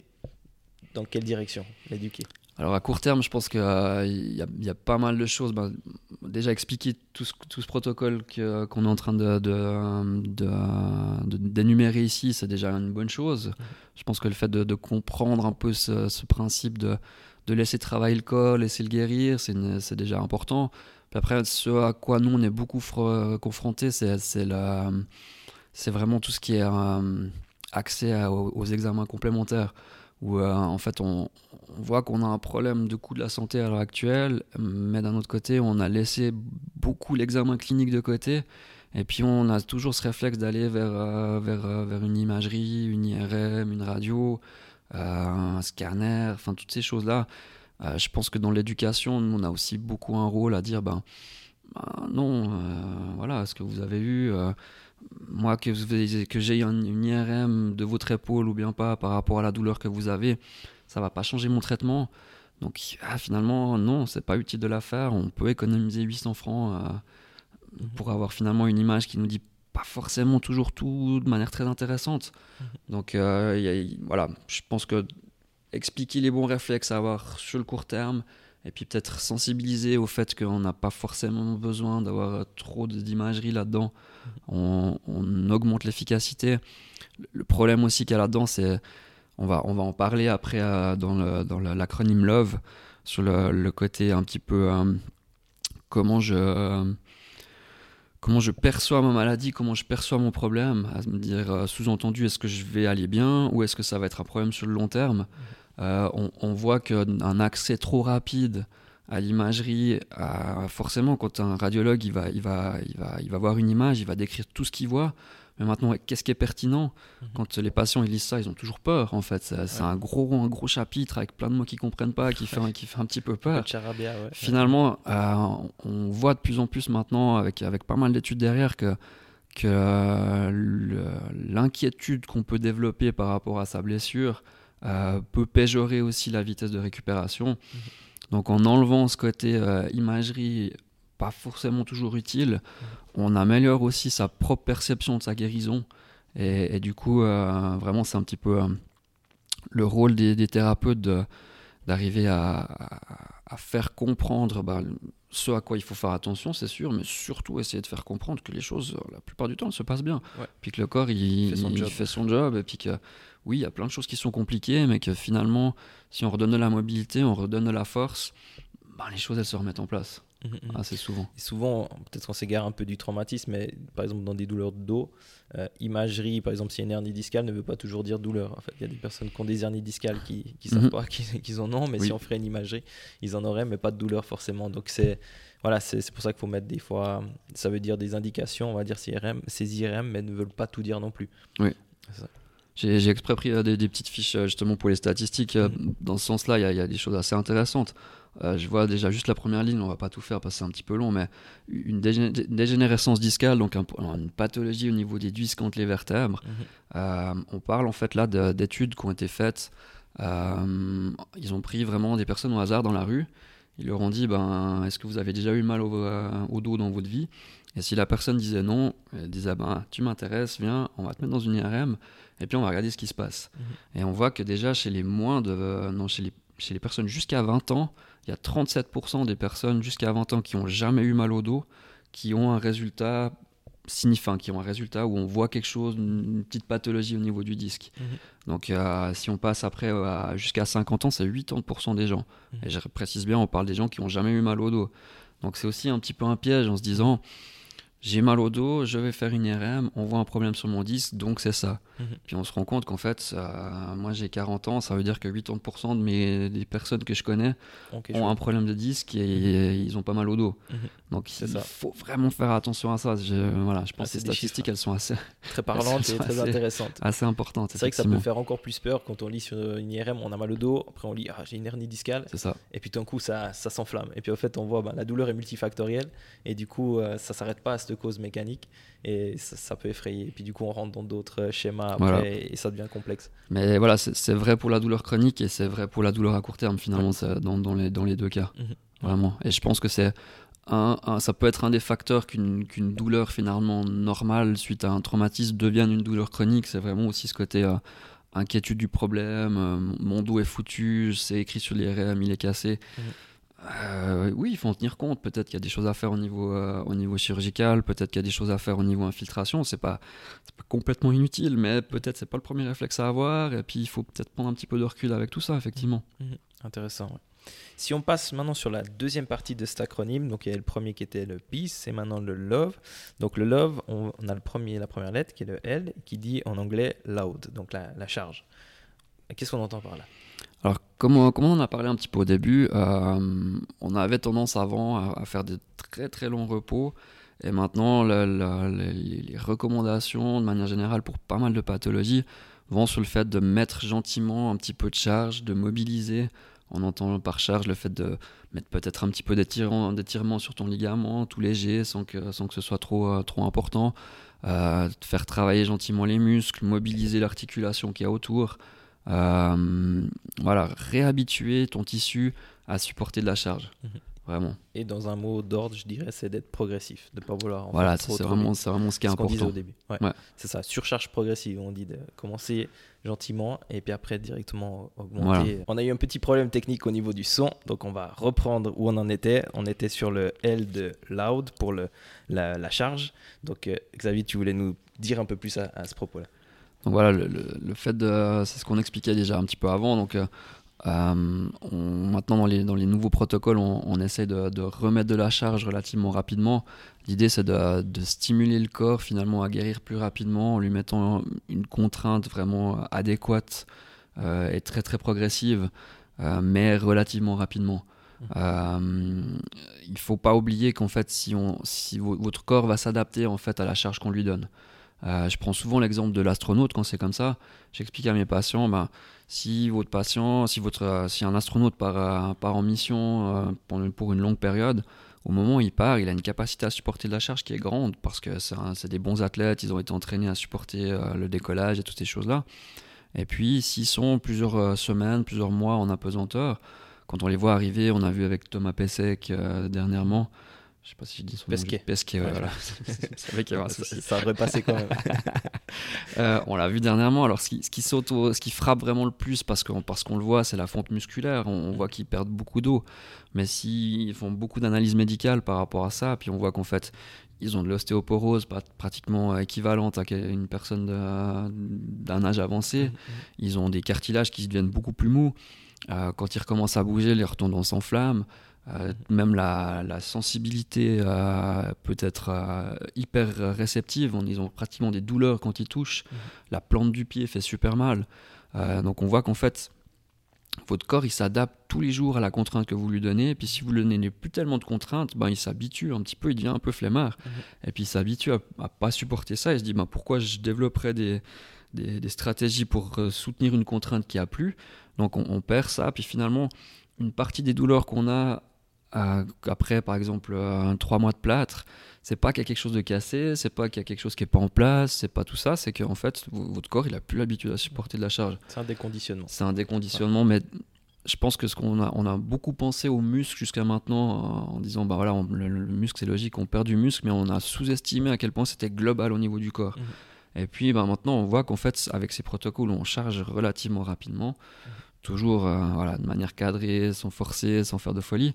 dans quelle direction l'éduquer? Alors à court terme, je pense qu'il euh, y, a pas mal de choses. Ben, déjà expliquer tout ce, tout ce protocole qu'on est en train d'énumérer de, de, ici, c'est déjà une bonne chose. Je pense que le fait de, comprendre un peu ce, principe de, laisser travailler le corps, laisser le guérir, c'est déjà important. Puis après, ce à quoi nous on est beaucoup confrontés, c'est vraiment tout ce qui est euh, accès aux examens complémentaires où euh, en fait on, voit qu'on a un problème de coût de la santé à l'heure actuelle, mais d'un autre côté on a laissé beaucoup l'examen clinique de côté, et puis on a toujours ce réflexe d'aller vers, euh, vers, euh, vers une imagerie, une IRM, une radio, un scanner, enfin toutes ces choses-là. je pense que dans l'éducation, on a aussi beaucoup un rôle à dire, ben, ben non, voilà, ce que vous avez eu moi, que, que j'ai une IRM de votre épaule ou bien pas par rapport à la douleur que vous avez, ça va pas changer mon traitement. Donc ah, finalement, non, c'est pas utile de la faire. On peut économiser 800 francs euh, mhm. pour avoir finalement une image qui nous dit pas forcément toujours tout de manière très intéressante. Mhm. Donc euh, voilà, je pense que expliquer les bons réflexes à avoir sur le court terme, et puis peut-être sensibiliser au fait qu'on n'a pas forcément besoin d'avoir trop d'imagerie là-dedans. On, augmente l'efficacité. Le problème aussi qu'il y a là-dedans, c'est, on va, on va en parler après euh, dans l'acronyme LOVE, sur le, côté un petit peu euh, comment je... comment je perçois ma maladie, comment je perçois mon problème, à me dire euh, sous-entendu est-ce que je vais aller bien ou est-ce que ça va être un problème sur le long terme. Euh, on, voit qu'un accès trop rapide à l'imagerie, forcément, quand un radiologue il va, il, va, il, va, il va voir une image, il va décrire tout ce qu'il voit. Mais maintenant, qu'est-ce qui est pertinent? Mhm. Quand les patients ils lisent ça, ils ont toujours peur, en fait. C'est un, gros, un gros chapitre avec plein de mots qu'ils comprennent pas, qui fait, qui fait un petit peu peur. Finalement, euh, on voit de plus en plus maintenant, avec, avec pas mal d'études derrière, que, que l'inquiétude qu'on peut développer par rapport à sa blessure, euh, peut péjorer aussi la vitesse de récupération. Mhm. Donc en enlevant ce côté euh, imagerie pas forcément toujours utile, mhm. on améliore aussi sa propre perception de sa guérison. Et, du coup, euh, vraiment, c'est un petit peu le rôle des, thérapeutes d'arriver à, à, faire comprendre bah, ce à quoi il faut faire attention, c'est sûr, mais surtout essayer de faire comprendre que les choses, la plupart du temps, se passent bien. Puis que le corps, il, fait son, job. Et puis que, oui, il y a plein de choses qui sont compliquées, mais que finalement, si on redonne de la mobilité, on redonne de la force, bah, les choses, elles se remettent en place. Mmh, mmh. Assez souvent. Et souvent, peut-être qu'on s'égare un peu du traumatisme, mais par exemple, dans des douleurs de dos, euh, imagerie, par exemple, si y a une hernie discale, ne veut pas toujours dire douleur. En fait, il y a des personnes qui ont des hernies discales qui ne savent mhm. pas qu'ils en ont, mais si on ferait une imagerie, ils en auraient, mais pas de douleur forcément. Donc, c'est voilà, c'est pour ça qu'il faut mettre des fois, ça veut dire des indications, on va dire CRM, ces IRM, mais ne veulent pas tout dire non plus. Oui. J'ai exprès pris euh, des, petites fiches euh, justement pour les statistiques. Mhm. Dans ce sens-là, il y, a des choses assez intéressantes. Euh, je vois déjà juste la première ligne, on va pas tout faire parce que c'est un petit peu long, mais une dégénérescence discale, donc une pathologie au niveau des disques entre les vertèbres. Mhm. Euh, on parle en fait là d'études qui ont été faites. Euh, ils ont pris vraiment des personnes au hasard dans la rue. Ils leur ont dit ben, Est-ce que vous avez déjà eu mal au, dos dans votre vie? Et si la personne disait non, elle disait ben, Tu m'intéresses, viens, on va te mettre dans une IRM et puis on va regarder ce qui se passe. Mhm. Et on voit que déjà chez les moins de. non, chez les, chez les personnes jusqu'à 20 ans, il y a 37% des personnes jusqu'à 20 ans qui n'ont jamais eu mal au dos, qui ont un résultat signifiant, qui ont un résultat où on voit quelque chose, une petite pathologie au niveau du disque. Mhm. Donc euh, si on passe après euh, jusqu'à 50 ans, c'est 80% des gens. Mhm. Et je précise bien, on parle des gens qui n'ont jamais eu mal au dos. Donc c'est aussi un petit peu un piège en se disant, j'ai mal au dos, je vais faire une IRM, on voit un problème sur mon disque, donc c'est ça. Mhm. Puis on se rend compte qu'en fait, moi j'ai 40 ans, ça veut dire que 80% de mes, des personnes que je connais ont un problème de disque et, ils ont pas mal au dos. Mhm. Donc il faut vraiment faire attention à ça. Je, voilà, je pense ah, que les statistiques, elles sont assez très parlantes et très intéressantes. Assez importantes. C'est vrai que ça peut faire encore plus peur quand on lit sur une IRM, on a mal au dos, après on lit ah, j'ai une hernie discale. C'est ça. Et puis d'un coup ça, ça s'enflamme. Et puis en fait on voit bah, la douleur est multifactorielle et du coup euh, ça s'arrête pas à cette cause mécanique et ça, peut effrayer. Et puis du coup, on rentre dans d'autres schémas après et, ça devient complexe. Mais voilà, c'est vrai pour la douleur chronique et c'est vrai pour la douleur à court terme finalement, dans, dans, les, dans les deux cas. Mhm. Vraiment. Et je pense que c'est un, ça peut être un des facteurs qu'une douleur finalement normale suite à un traumatisme devienne une douleur chronique. C'est vraiment aussi ce côté euh, inquiétude du problème. Euh, mon dos est foutu, c'est écrit sur l'IRM, il est cassé. Mhm. Euh, oui, il faut en tenir compte. Peut-être qu'il y a des choses à faire au niveau, euh, au niveau chirurgical, peut-être qu'il y a des choses à faire au niveau infiltration. C'est pas, pas complètement inutile, mais peut-être c'est pas le premier réflexe à avoir. Et puis il faut peut-être prendre un petit peu de recul avec tout ça, effectivement. Mmh, mmh. Intéressant. Si on passe maintenant sur la deuxième partie de cet acronyme, donc il y le premier qui était le peace et maintenant le love. Donc le love, on, a le premier, la première lettre qui est le L, qui dit en anglais loud, donc la charge. Qu'est-ce qu'on entend par là? Alors, comme, on en a parlé un petit peu au début, euh, on avait tendance avant à, faire des très très longs repos. Et maintenant, les, recommandations, de manière générale, pour pas mal de pathologies, vont sur le fait de mettre gentiment un petit peu de charge, de mobiliser. On entend par charge le fait de mettre peut-être un petit peu d'étirement sur ton ligament, tout léger, sans que, sans que ce soit trop, euh, trop important. Euh, faire travailler gentiment les muscles, mobiliser l'articulation qu'il y a autour. Euh, voilà, réhabituer ton tissu à supporter de la charge. Mhm. Vraiment. Et dans un mot d'ordre, je dirais, c'est d'être progressif, de ne pas vouloir. voilà, c'est vraiment, vraiment ce qui est important. au début. Ouais. C'est ça, surcharge progressive. On dit de commencer gentiment et puis après directement augmenter. On a eu un petit problème technique au niveau du son, donc on va reprendre où on en était. On était sur le L de loud pour le, la, charge. Donc euh, Xavier, tu voulais nous dire un peu plus à ce propos-là. Donc voilà, le, fait de. C'est ce qu'on expliquait déjà un petit peu avant. Donc, euh, euh, maintenant, dans les, dans les nouveaux protocoles, on, essaie de, remettre de la charge relativement rapidement. L'idée, c'est de, stimuler le corps finalement à guérir plus rapidement en lui mettant une contrainte vraiment adéquate euh, et très très progressive, mais relativement rapidement. Mmh. il ne faut pas oublier qu'en fait, si, on, si votre corps va s'adapter en fait à la charge qu'on lui donne. Euh, je prends souvent l'exemple de l'astronaute quand c'est comme ça. J'explique à mes patients, ben, si votre patient, si, votre, euh, si un astronaute part, euh, part en mission pour une longue période, au moment où il part, il a une capacité à supporter de la charge qui est grande parce que c'est des bons athlètes, ils ont été entraînés à supporter le décollage et toutes ces choses-là. Et puis, s'ils sont plusieurs semaines, plusieurs mois en apesanteur, quand on les voit arriver, on a vu avec Thomas Pesek dernièrement, Je sais pas si je dis son Pesquet. nom. Pesquet, ouais, Ouais. voilà. Ça, ça repassait quand même. Euh, on l'a vu dernièrement. Alors, ce qui, ce qui saute au- ce qui frappe vraiment le plus, parce qu'on parce qu'on le voit, c'est la fonte musculaire. On, on voit qu'ils perdent beaucoup d'eau. Mais s'ils font beaucoup d'analyses médicales par rapport à ça, puis on voit qu'en fait, ils ont de l'ostéoporose pratiquement équivalente à une personne d'un âge avancé. Ils ont des cartilages qui deviennent beaucoup plus mous. Euh, quand ils recommencent à bouger, les tendons s'enflamment. Euh, même la, la sensibilité euh, peut être euh, hyper réceptive. On- Ils ont pratiquement des douleurs quand ils touchent. Mhm. La plante du pied fait super mal. Donc on voit qu'en fait, votre corps il s'adapte tous les jours à la contrainte que vous lui donnez. Et puis si vous lui donnez plus tellement de contraintes, ben, il s'habitue un petit peu, il devient un peu flemmard. Mhm. Et puis il s'habitue à, à pas supporter ça. Il se dit ben, pourquoi je développerais des, des, des stratégies pour soutenir une contrainte qui a plus. Donc on, on perd ça. Puis finalement, une partie des douleurs qu'on a après, par exemple, euh, un trois mois de plâtre, c'est pas qu'il y a quelque chose de cassé, c'est pas qu'il y a quelque chose qui est pas en place, c'est pas tout ça, c'est qu'en fait, v- votre corps, il a plus l'habitude à supporter de la charge. C'est un déconditionnement. C'est un déconditionnement, mais je pense que ce qu'on a, on a beaucoup pensé aux muscles jusqu'à maintenant en disant, bah voilà, on- le, le muscle c'est logique, on perd du muscle, mais on a sous-estimé à quel point c'était global au niveau du corps. Mhm. Et puis, bah, maintenant, on voit qu'en fait, avec ces protocoles, on charge relativement rapidement, toujours euh, voilà, de manière cadrée, sans forcer, sans faire de folie.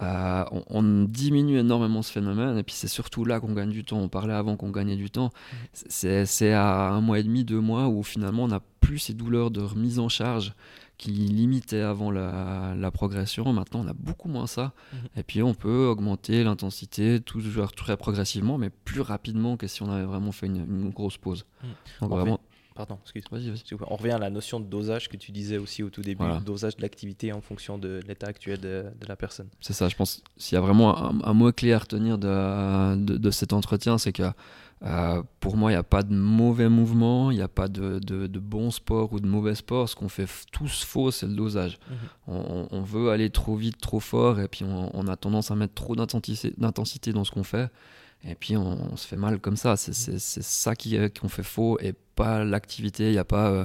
Euh, on, on diminue énormément ce phénomène et puis c'est surtout là qu'on gagne du temps. On parlait avant qu'on gagnait du temps. C'est c'est à un mois et demi, deux mois où finalement on n'a plus ces douleurs de remise en charge qui limitaient avant la, la progression. Maintenant on a beaucoup moins ça. Mhm. Et puis on peut augmenter l'intensité toujours très progressivement, mais plus rapidement que si on avait vraiment fait une, une grosse pause. Donc En vraiment, Pardon, excuse. vas-y, vas-y. S'il vous plaît. On revient à la notion de dosage que tu disais aussi au tout début, Voilà. dosage de l'activité en fonction de l'état actuel de, de la personne. C'est ça, je pense. S'il y a vraiment un, un mot clé à retenir de, de, de cet entretien, c'est que euh, pour moi, il n'y a pas de mauvais mouvement, il n'y a pas de, de, bon sport ou de mauvais sport. Ce qu'on fait tous faux, c'est le dosage. Mhm. On, veut aller trop vite, trop fort, et puis on, on a tendance à mettre trop d'intensité dans ce qu'on fait. Et puis on, on se fait mal comme ça. C'est ça qu'on fait faux et pas l'activité. Il n'y a pas euh,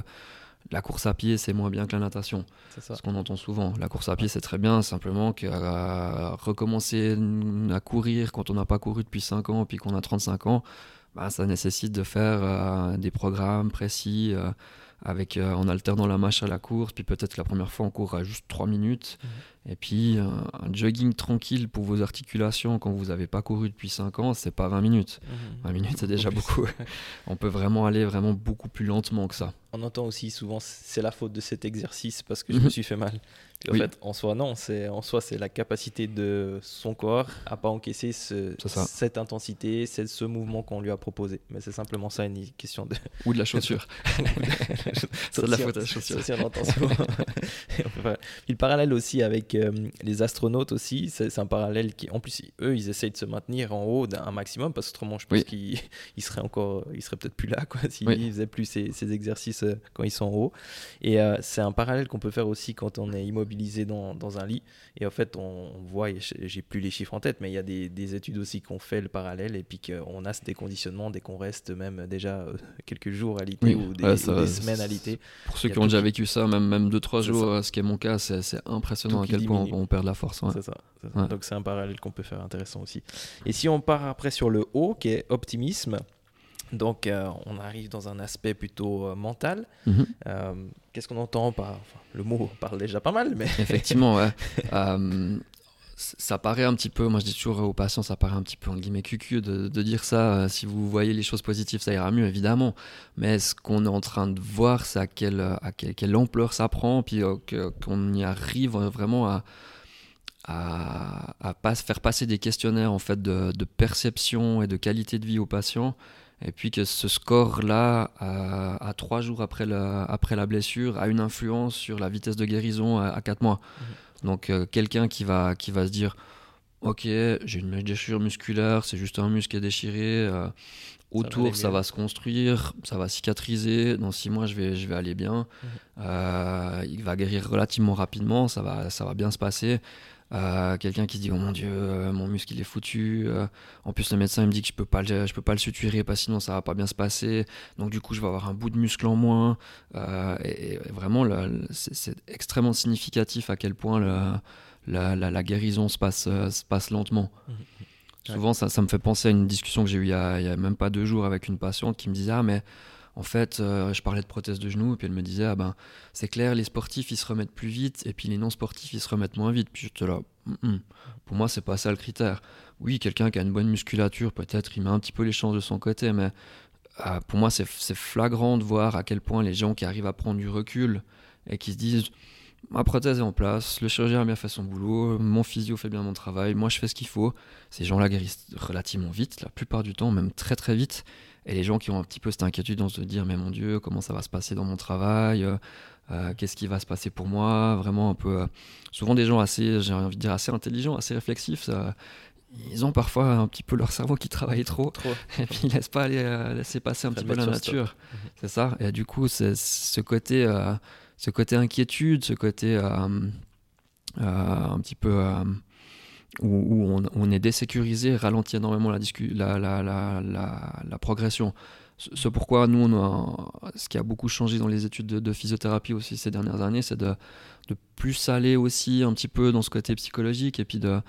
la course à pied, c'est moins bien que la natation. C'est. Ce qu'on entend souvent. La course à pied, c'est très bien, simplement que euh, recommencer à courir quand on n'a pas couru depuis 5 ans, puis qu'on a 35 ans, bah, ça nécessite de faire euh, des programmes précis, euh, avec, euh, en alternant la marche à la course, puis peut-être la première fois on courra juste 3 minutes, et puis euh, un jogging tranquille pour vos articulations quand vous n'avez pas couru depuis 5 ans, c'est pas 20 minutes. Mhm. 20 minutes, c'est déjà beaucoup. On peut vraiment aller vraiment beaucoup plus lentement que ça. On entend aussi souvent c'est la faute de cet exercice parce que je Mhm. me suis fait mal. En Oui. fait, en soi, non. C'est en soi, c'est la capacité de son corps à pas encaisser ce- cette intensité, c'est ce mouvement qu'on lui a proposé. Mais c'est simplement ça une question de. Ou de la chaussure. c'est de la faute à la chaussure. Puis le parallèle aussi avec euh, les astronautes aussi, c'est un parallèle qui, en plus, eux, ils essayent de se maintenir en haut d'un maximum parce que autrement, je pense Oui. qu'ils ils seraient encore, ils seraient peut-être plus là, quoi, s'ils Oui. faisaient plus ces, ces exercices euh, quand ils sont en haut. Et euh, c'est un parallèle qu'on peut faire aussi quand on est immobilisé dans, dans un lit. Et en fait, on, on voit, j'ai plus les chiffres en tête, mais il y a des, des études aussi qu'on fait le parallèle et puis qu'on a ce déconditionnement dès qu'on reste même déjà euh, quelques jours à Oui. ou des, Ouais, ou ça- des semaines à l'ité. Pour ceux qui ont déjà qui- vécu ça, même, même 2-3 C'est jours, euh, ce qui est mon cas, c'est impressionnant Tout à quel point on, perd de la force. ouais. C'est ça. c'est ça. Ouais. Donc c'est un parallèle qu'on peut faire intéressant aussi. Et si on part après sur le haut, qui est optimisme, donc euh, on arrive dans un aspect plutôt euh, mental. Mhm. Euh, Qu'est-ce qu'on entend par... enfin, le mot parle déjà pas mal, mais... Effectivement, ouais. Ça paraît un petit peu, moi je dis toujours aux patients, ça paraît un petit peu en guillemets cucu de, de dire ça. si vous voyez les choses positives, ça ira mieux, évidemment. Mais ce qu'on est en train de voir, c'est à quelle, à quelle, quelle ampleur ça prend, puis qu'on y arrive vraiment à, à, à pas, faire passer des questionnaires en fait de, de perception et de qualité de vie aux patients. Et puis que ce score-là, euh, à trois jours après la, après la blessure, a une influence sur la vitesse de guérison à, à quatre mois. Donc euh, quelqu'un qui va, qui va se dire, ok, j'ai une déchirure musculaire, c'est juste un muscle qui est déchiré. euh, autour, ça va se construire, ça va cicatriser. Dans six mois, je vais, je vais aller bien. Mhm. Il va guérir relativement rapidement, ça va, ça va bien se passer. Euh, quelqu'un qui se dit oh mon dieu euh, mon muscle il est foutu euh, en plus le médecin il me dit que je peux pas le, je peux pas le suturer parce que sinon ça va pas bien se passer. Donc du coup je vais avoir un bout de muscle en moins. Et, et vraiment c'est extrêmement significatif à quel point le- la, la- la guérison se passe, se passe lentement. Mhm. Souvent, ça, ça, me fait penser à une discussion que j'ai eue il y, a, il y, a, même pas deux jours avec une patiente qui me disait Ah, mais en fait, euh, je parlais de prothèse de genou, et puis elle me disait Ah, ben, c'est clair, les sportifs, ils se remettent plus vite, et puis les non-sportifs, ils se remettent moins vite. Puis je là, mm -mm. pour moi, c'est pas ça le critère. Oui, quelqu'un qui a une bonne musculature, peut-être, il met un petit peu les chances de son côté, mais euh, pour moi, c'est flagrant de voir à quel point les gens qui arrivent à prendre du recul et qui se disent ma prothèse est en place, le chirurgien a bien fait son boulot, mon physio fait bien mon travail, moi je fais ce qu'il faut. Ces gens-là guérissent relativement vite, la plupart du temps, même très très vite. Et les gens qui ont un petit peu cette inquiétude vont se dire mais mon Dieu, comment ça va se passer dans mon travail euh, euh, Qu'est-ce qui va se passer pour moi? Vraiment un peu. Euh, souvent des gens assez, j'ai envie de dire assez intelligents, assez réflexifs. Ça, ils ont parfois un petit peu leur cerveau qui travaille trop, trop. et puis ils laissent pas aller, laisser passer un petit peu la nature. Mmh. C'est ça. Et du coup, c'est ce côté ce côté inquiétude, ce côté un petit peu où, où on, on, est désécurisé ralentit énormément la, la, la, la progression. Ce pourquoi nous, on a, ce qui a beaucoup changé dans les études de, de physiothérapie aussi ces dernières années, c'est de, de, plus aller aussi un petit peu dans ce côté psychologique et puis de,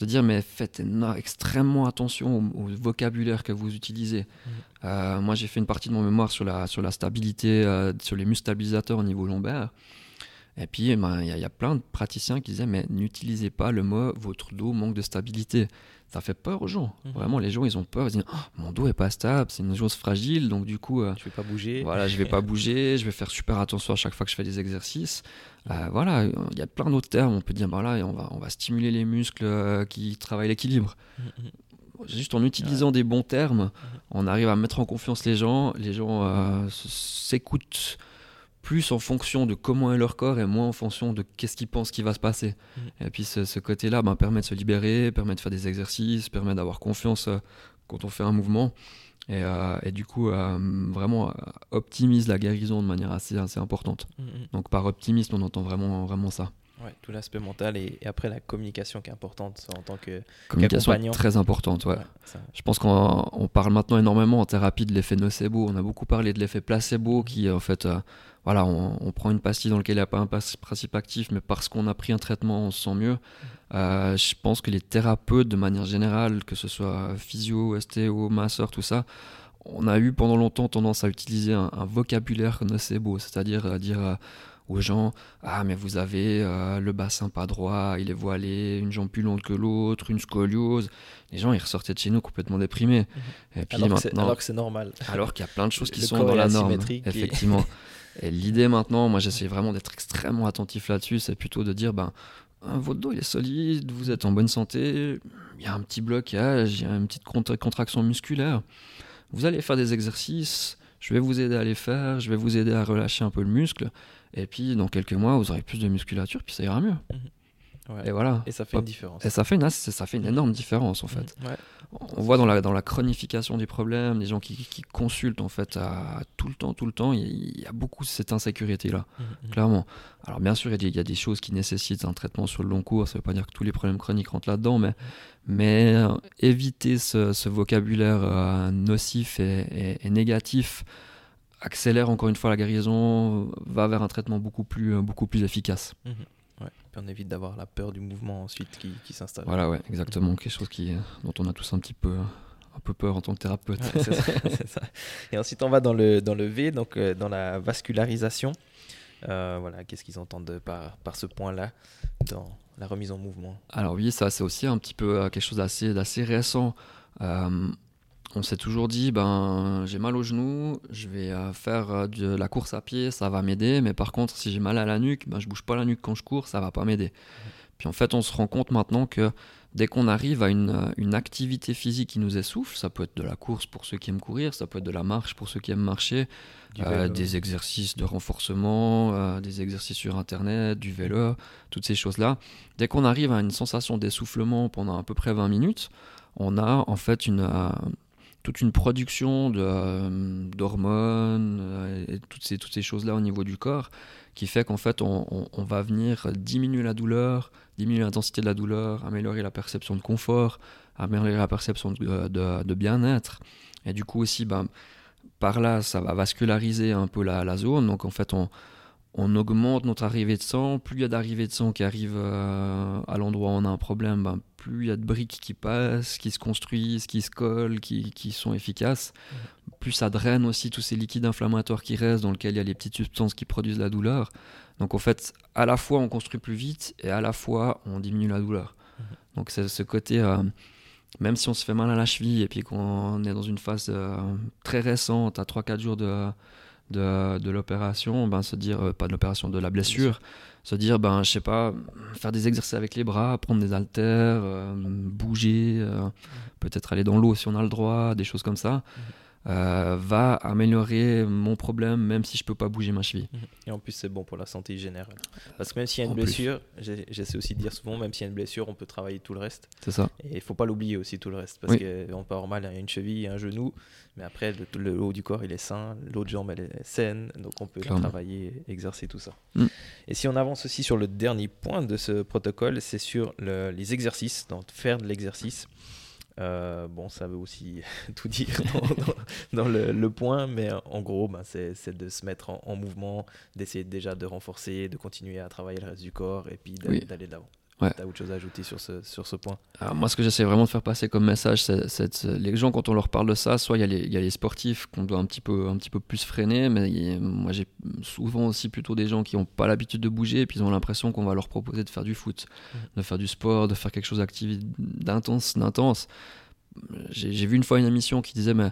de dire mais faites extrêmement attention au, au, vocabulaire que vous utilisez. Mmh. Euh, moi j'ai fait une partie de mon mémoire sur la, sur la stabilité, euh, sur les muscles stabilisateurs au niveau lombaire. Et puis il ben, y, y, a plein de praticiens qui disaient mais n'utilisez pas le mot votre dos manque de stabilité. Ça fait peur aux gens. Mmh. Vraiment les gens ils ont peur, ils disent oh, mon dos est pas stable, c'est une chose fragile donc du coup euh, je vais pas bouger. Voilà, je vais pas bouger, je vais faire super attention à chaque fois que je fais des exercices. Euh, voilà, il y a plein d'autres termes. On peut dire, voilà, on va, on va stimuler les muscles euh, qui travaillent l'équilibre. Mm-hmm. Juste en utilisant ouais. des bons termes, mm-hmm. on arrive à mettre en confiance les gens. Les gens euh, s'écoutent plus en fonction de comment est leur corps et moins en fonction de qu'est-ce qu'ils pensent qui va se passer. Mmh. Et puis ce, ce côté-là ben, permet de se libérer, permet de faire des exercices, permet d'avoir confiance euh, quand on fait un mouvement. Et, euh, et, du coup euh, vraiment optimise la guérison de manière assez, assez importante. Mmh. Donc par optimisme, on entend vraiment, vraiment ça. Ouais, tout l'aspect mental et, et, après la communication qui est importante en tant que communication qu très importante ouais, ouais je pense qu'on parle maintenant énormément en thérapie de l'effet nocebo. On a beaucoup parlé de l'effet placebo qui en fait euh, voilà on, on, prend une pastille dans laquelle il n'y a pas un principe actif mais parce qu'on a pris un traitement on se sent mieux. Euh, je pense que les thérapeutes de manière générale que ce soit physio ostéo masseur tout ça on a eu pendant longtemps tendance à utiliser un, un vocabulaire nocebo c'est-à-dire à dire euh, aux gens ah mais vous avez euh, le bassin pas droit il est voilé une jambe plus longue que l'autre une scoliose les gens ils ressortaient de chez nous complètement déprimés. Mmh. et puis alors, maintenant, que alors que c'est normal. alors qu'il y a plein de choses qui le sont dans la norme effectivement et, et l'idée maintenant moi j'essaie vraiment d'être extrêmement attentif là-dessus c'est plutôt de dire ben votre dos il est solide vous êtes en bonne santé il y a un petit blocage il y a une petite contraction musculaire. Vous allez faire des exercices je vais vous aider à les faire je vais vous aider à relâcher un peu le muscle et puis dans quelques mois vous aurez plus de musculature puis ça ira mieux mmh. Ouais. Et voilà. Et ça fait une différence. Et ça fait une, ça fait une énorme différence en fait. Ouais. On voit dans la, dans la chronification des problèmes, des gens qui, qui consultent en fait à, tout le temps, tout le temps, il y, a, il y a beaucoup cette insécurité là, mmh, clairement. Alors bien sûr, il y, a des, il y, a des choses qui nécessitent un traitement sur le long cours, ça veut pas dire que tous les problèmes chroniques rentrent là-dedans, mais, mais euh, éviter ce, ce vocabulaire euh, nocif et, et, et négatif accélère encore une fois la guérison, va vers un traitement beaucoup plus, beaucoup plus efficace. Mmh. Ouais. Puis on évite d'avoir la peur du mouvement ensuite qui, qui s'installe. Voilà, ouais, exactement. Mmh. Quelque chose qui, dont on a tous un petit peu, un peu peur en tant que thérapeute. Ouais, c'est ça. Et ensuite, on va dans le, dans le V, donc euh, dans la vascularisation. Euh, voilà, qu'est-ce qu'ils entendent par, par ce point-là dans la remise en mouvement? Alors oui, ça c'est aussi un petit peu euh, quelque chose d'assez récent. On s'est toujours dit ben j'ai mal au genou, je vais euh, faire euh, de la course à pied, ça va m'aider, mais par contre si j'ai mal à la nuque, ben je bouge pas la nuque quand je cours, ça va pas m'aider. Mmh. Puis en fait on se rend compte maintenant que dès qu'on arrive à une, euh, une, activité physique qui nous essouffle, ça peut être de la course pour ceux qui aiment courir, ça peut être de la marche pour ceux qui aiment marcher, euh, des exercices de renforcement, euh, des exercices sur internet, du vélo, toutes ces choses-là. Dès qu'on arrive à une sensation d'essoufflement pendant à peu près 20 minutes, on a en fait une, toute une production d'hormones euh, et toutes ces, toutes ces choses-là au niveau du corps qui fait qu'en fait on, va venir diminuer la douleur, diminuer l'intensité de la douleur, améliorer la perception de confort, améliorer la perception de, de, de bien-être. Et du coup aussi, ben, par là, ça va vasculariser un peu la, la zone. Donc en fait, on, on augmente notre arrivée de sang. Plus il y a d'arrivée de sang qui arrive euh, à l'endroit où on a un problème, ben, plus il y a de briques qui passent, qui se construisent, qui se collent, qui, qui sont efficaces. Plus ça draine aussi tous ces liquides inflammatoires qui restent, dans lesquels il y a les petites substances qui produisent la douleur. Donc en fait, à la fois on construit plus vite et à la fois on diminue la douleur. Donc c'est ce côté, euh, même si on se fait mal à la cheville et puis qu'on est dans une phase euh, très récente, à 3-4 jours de, de, de l'opération, ben, se dire, euh, pas de l'opération, de la blessure, se dire, ben, je sais pas, faire des exercices avec les bras, prendre des haltères, bouger, peut-être aller dans l'eau si on a le droit, des choses comme ça. Euh, va améliorer mon problème même si je peux pas bouger ma cheville. Et en plus c'est bon pour la santé générale. Parce que même s'il y a une blessure, j'essaie aussi de dire souvent, même s'il y a une blessure, on peut travailler tout le reste. C'est ça. Et il faut pas l'oublier aussi tout le reste. Parce qu'on peut avoir mal à une cheville, un genou, mais après le, haut du corps il est sain, l'autre jambe elle est saine, donc on peut travailler, exercer tout ça. Mm. Et si on avance aussi sur le dernier point de ce protocole, c'est sur les exercices, donc faire de l'exercice. Euh, bon, ça veut aussi tout dire dans, le, point, mais en gros, ben, c'est de se mettre en, mouvement, d'essayer déjà de renforcer, de continuer à travailler le reste du corps et puis d'aller de l'avant. Ouais. Tu as autre chose à ajouter sur ce, sur ce point Alors Moi, ce que j'essaie vraiment de faire passer comme message, c'est les gens, quand on leur parle de ça, soit il y, y, a les sportifs qu'on doit un petit, peu, un petit peu plus freiner, mais moi j'ai souvent aussi plutôt des gens qui n'ont pas l'habitude de bouger et puis ils ont l'impression qu'on va leur proposer de faire du foot, mmh. de faire du sport, de faire quelque chose d'intense. d'intense. J'ai vu une fois une émission qui disait, mais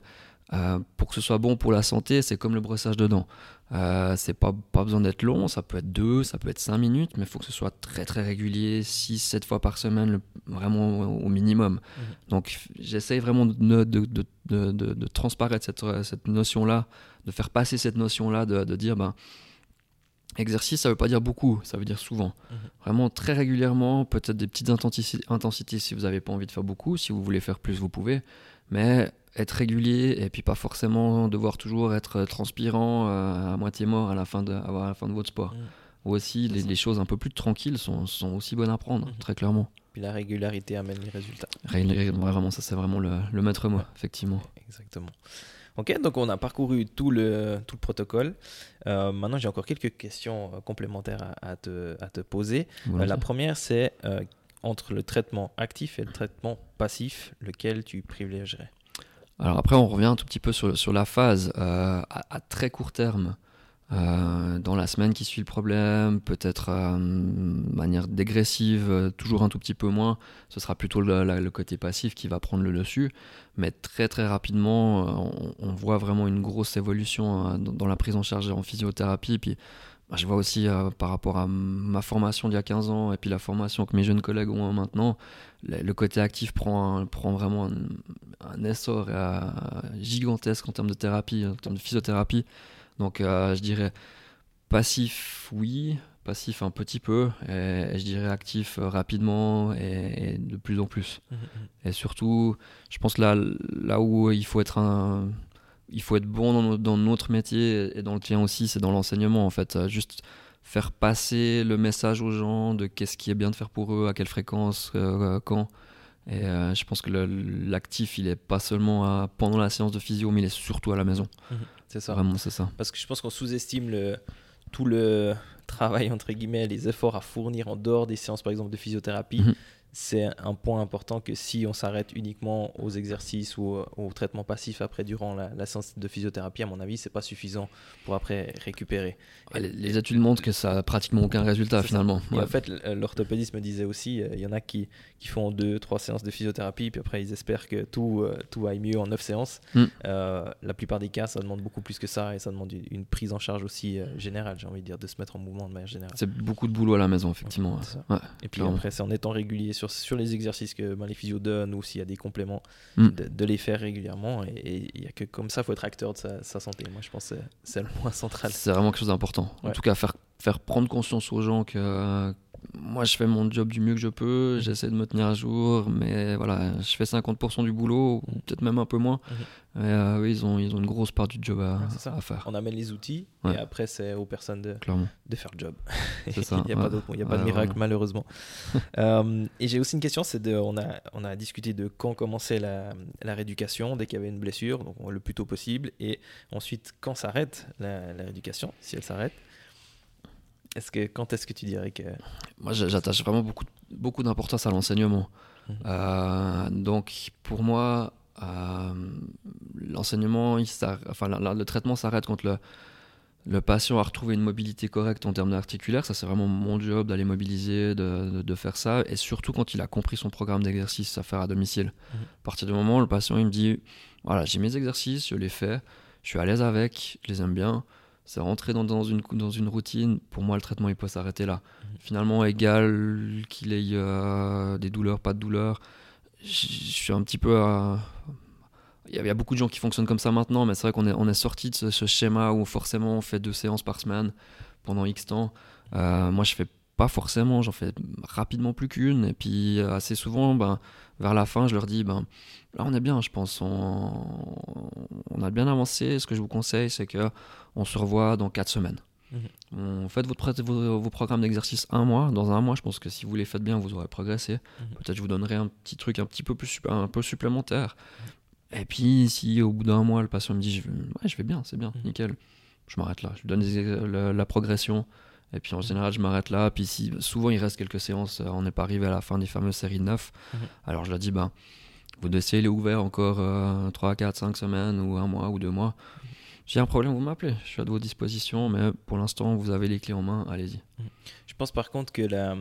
euh, pour que ce soit bon pour la santé, c'est comme le brossage de dents. Euh, c'est pas, pas besoin d'être long, ça peut être deux, ça peut être cinq minutes, mais il faut que ce soit très très régulier, 6 7 fois par semaine, vraiment au, minimum. Mhm. Donc j'essaye vraiment de, de, de, de, transparaître cette, cette notion-là, de faire passer cette notion-là, de, dire, ben, Exercice, ça veut pas dire beaucoup, ça veut dire souvent. Mhm. Vraiment très régulièrement, peut-être des petites intensités si vous n'avez pas envie de faire beaucoup. Si vous voulez faire plus, vous pouvez. Mais être régulier et puis pas forcément devoir toujours être transpirant euh, à moitié mort à la fin de, à la fin de votre sport. Mhm. Ou aussi, les, choses un peu plus tranquilles sont, sont aussi bonnes à prendre, mhm. très clairement. Puis la régularité amène les résultats. Vraiment, ça c'est vraiment le, le maître mot, effectivement. Exactement. Ok, donc on a parcouru tout le, tout le protocole. Euh, maintenant, j'ai encore quelques questions euh, complémentaires à, te, à te, poser. Euh, la première, c'est entre le traitement actif et le traitement passif, lequel tu privilégierais Alors après, on revient un tout petit peu sur, la phase. à, à, très court terme, euh, dans la semaine qui suit le problème, peut-être euh, de manière dégressive, euh, toujours un tout petit peu moins, ce sera plutôt le, côté passif qui va prendre le dessus. Mais très très rapidement, on, voit vraiment une grosse évolution dans, la prise en charge en physiothérapie. Puis je vois aussi par rapport à ma formation d'il y a 15 ans et puis la formation que mes jeunes collègues ont maintenant, le, côté actif prend, prend vraiment un, essor gigantesque en termes de thérapie, en termes de physiothérapie. Donc euh, je dirais passif, oui, passif un petit peu, et, je dirais actif euh, rapidement et, de plus en plus. Mmh, mmh. Et surtout, je pense là, là où il faut être un, il faut être bon dans, notre métier et dans le tien aussi, c'est dans l'enseignement en fait. Euh, juste faire passer le message aux gens de qu'est-ce qui est bien de faire pour eux, à quelle fréquence, quand. Et je pense que l'actif, il est pas seulement pendant la séance de physio, mais il est surtout à la maison. Mmh. C'est ça. Vraiment, c'est ça. Parce que je pense qu'on sous-estime le, tout le travail, entre guillemets, les efforts à fournir en dehors des séances, par exemple, de physiothérapie. Mhm c'est un point important que si on s'arrête uniquement aux exercices ou au traitement passif après durant la, séance de physiothérapie, à mon avis, c'est pas suffisant pour après récupérer. les, études montrent que ça a pratiquement aucun résultat finalement. En fait, l'orthopédiste me disait aussi, euh, il y en a qui, qui, font deux, trois séances de physiothérapie, puis après ils espèrent que tout, euh, tout aille mieux en neuf séances. Hmm. Euh, la plupart des cas, ça demande beaucoup plus que ça et ça demande une, prise en charge aussi générale, j'ai envie de dire, de se mettre en mouvement de manière générale. C'est beaucoup de boulot à la maison, effectivement. et puis après, c'est en étant régulier sur, les exercices que ben, les physios donnent ou s'il y a des compléments, mm. de, les faire régulièrement. Et il n'y a que comme ça, il faut être acteur de sa, santé. Moi, je pense que c'est le point central. C'est vraiment quelque chose d'important. En tout cas, faire, faire prendre conscience aux gens que moi, je fais mon job du mieux que je peux, j'essaie de me tenir à jour, mais voilà, je fais 50% du boulot, ou peut-être même un peu moins. Mais euh, oui, ils ont, ils ont une grosse part du job à, à faire. On amène les outils, et après, c'est aux personnes de, de faire le job. il n'y a, pas, a pas de miracle, malheureusement. Euh, et j'ai aussi une question, c'est de, on a, on a discuté de quand commençait la, la rééducation, dès qu'il y avait une blessure, donc le plus tôt possible, et ensuite quand s'arrête la, la rééducation, si elle s'arrête. Est-ce que, quand est-ce que tu dirais que... Moi, j'attache vraiment beaucoup, beaucoup d'importance à l'enseignement. Mhm. Euh, donc, pour moi, euh, l'enseignement, enfin, le traitement s'arrête quand le, le patient a retrouvé une mobilité correcte en termes articulaires. Ça, c'est vraiment mon job d'aller mobiliser, de, de, faire ça. Et surtout quand il a compris son programme d'exercice à faire à domicile. Mhm. À partir du moment où le patient il me dit voilà, j'ai mes exercices, je les fais, je suis à l'aise avec, je les aime bien. C'est rentré dans, dans, une, dans une routine. Pour moi, le traitement, il peut s'arrêter là. Mhm. Finalement, égal qu'il ait euh, des douleurs, pas de douleurs, je suis un petit peu à, il y, a beaucoup de gens qui fonctionnent comme ça maintenant, mais c'est vrai qu'on est, on est sorti de ce, schéma où forcément on fait deux séances par semaine pendant X temps. Euh, moi, je fais pas forcément, j'en fais rapidement plus qu'une. Et puis, euh, assez souvent, ben, vers la fin, je leur dis ben, là, on est bien, je pense. On, on a bien avancé. Ce que je vous conseille, c'est que on se revoit dans quatre semaines. Mmh. On fait votre, vos, vos programmes d'exercice un mois. Dans un mois, je pense que si vous les faites bien, vous aurez progressé. Mmh. Peut-être je vous donnerai un petit truc un petit peu plus un peu supplémentaire. Et puis, si au bout d'un mois, le patient me dit je, ouais, je vais bien, c'est bien, nickel, je m'arrête là. Je lui donne la, progression. Et puis en général, je m'arrête là. Puis si, souvent, il reste quelques séances. Euh, on n'est pas arrivé à la fin des fameuses séries de 9. Mmh. Alors je leur dis ben, vous dossier il est ouvert encore 3, 4, 5 semaines ou un mois ou deux mois. J'ai un problème, vous m'appelez. Je suis à vos dispositions, mais pour l'instant, vous avez les clés en main, allez-y. Je pense par contre que la,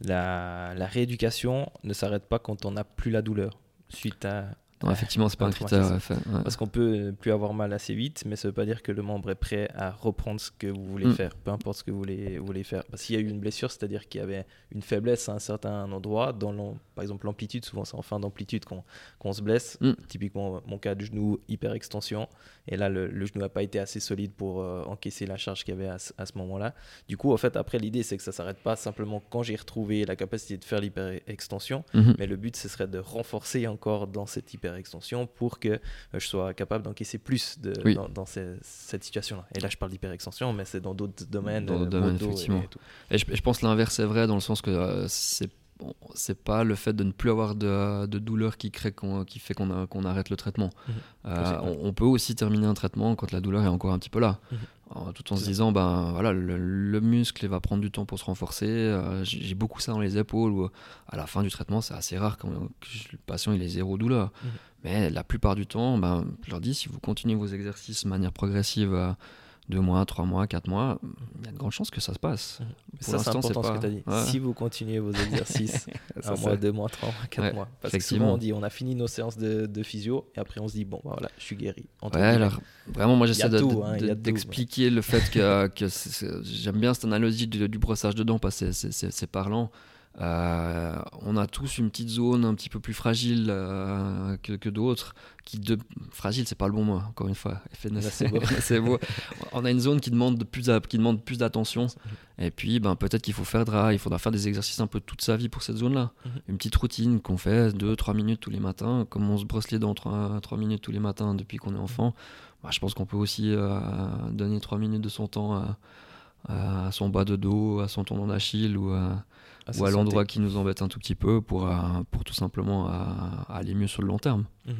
la, la rééducation ne s'arrête pas quand on n'a plus la douleur suite à non, effectivement, c'est pas un critère. Parce qu'on peut plus avoir mal assez vite, mais ça veut pas dire que le membre est prêt à reprendre ce que vous voulez mm. faire, peu importe ce que vous voulez, vous voulez faire. Parce qu'il y a eu une blessure, c'est-à-dire qu'il y avait une faiblesse à un certain endroit, dans par exemple l'amplitude, souvent c'est en fin d'amplitude qu'on se blesse. Mm. Typiquement, mon cas de genou, hyper extension, et là le, genou n'a pas été assez solide pour euh, encaisser la charge qu'il y avait à, ce moment-là. Du coup, en fait, après, l'idée c'est que ça s'arrête pas simplement quand j'ai retrouvé la capacité de faire l'hyper extension, mm-hmm. mais le but ce serait de renforcer encore dans cette hyper extension pour que euh, je sois capable d'encaisser plus de, dans, cette situation-là. Et là, je parle d'hyperextension, mais c'est dans d'autres domaines. Dans d'autres domaines, effectivement. Et, je, pense l'inverse est vrai dans le sens que euh, c'est c'est pas le fait de ne plus avoir de, de douleur qui, crée qui fait qu'on arrête le traitement. Mhm. Euh, on, peut aussi terminer un traitement quand la douleur est encore un petit peu là. Mhm. tout en se disant, ben, voilà, le, muscle va prendre du temps pour se renforcer. Euh, j'ai beaucoup ça dans les épaules où à la fin du traitement, c'est assez rare quand le patient il est zéro douleur. Mhm. Mais la plupart du temps, ben, je leur dis, si vous continuez vos exercices de manière progressive, euh, deux mois, trois mois, quatre mois, il y a de grandes chances que ça se passe. Ça, c'est important ce que tu as dit. Si vous continuez vos exercices un mois, deux mois, trois mois, quatre mois. Parce que souvent, on dit, on a fini nos séances de, physio et après, on se dit, bon, bah, voilà, je suis guérri. alors, vraiment, moi, j'essaie d'expliquer le fait que, que j'aime bien cette analogie du, du brossage de dents parce que c'est parlant. Euh, on a tous une petite zone un petit peu plus fragile euh, que, d'autres. Qui de... Fragile, c'est pas le bon mot, encore une fois. c'est beau. On a une zone qui demande plus, qui demande plus d'attention. Et puis, ben, peut-être qu'il faut faire il faudra faire des exercices un peu toute sa vie pour cette zone-là. Mhm. Une petite routine qu'on fait 2-3 minutes tous les matins, comme on se brosse les dents 3, 3 minutes tous les matins depuis qu'on est enfant. Bah, je pense qu'on peut aussi euh, donner 3 minutes de son temps à, à, son bas de dos, à son tendon d'Achille ou à ou à l'endroit qui nous embête un tout petit peu pour, euh, pour tout simplement euh, aller mieux sur le long terme. Mhm.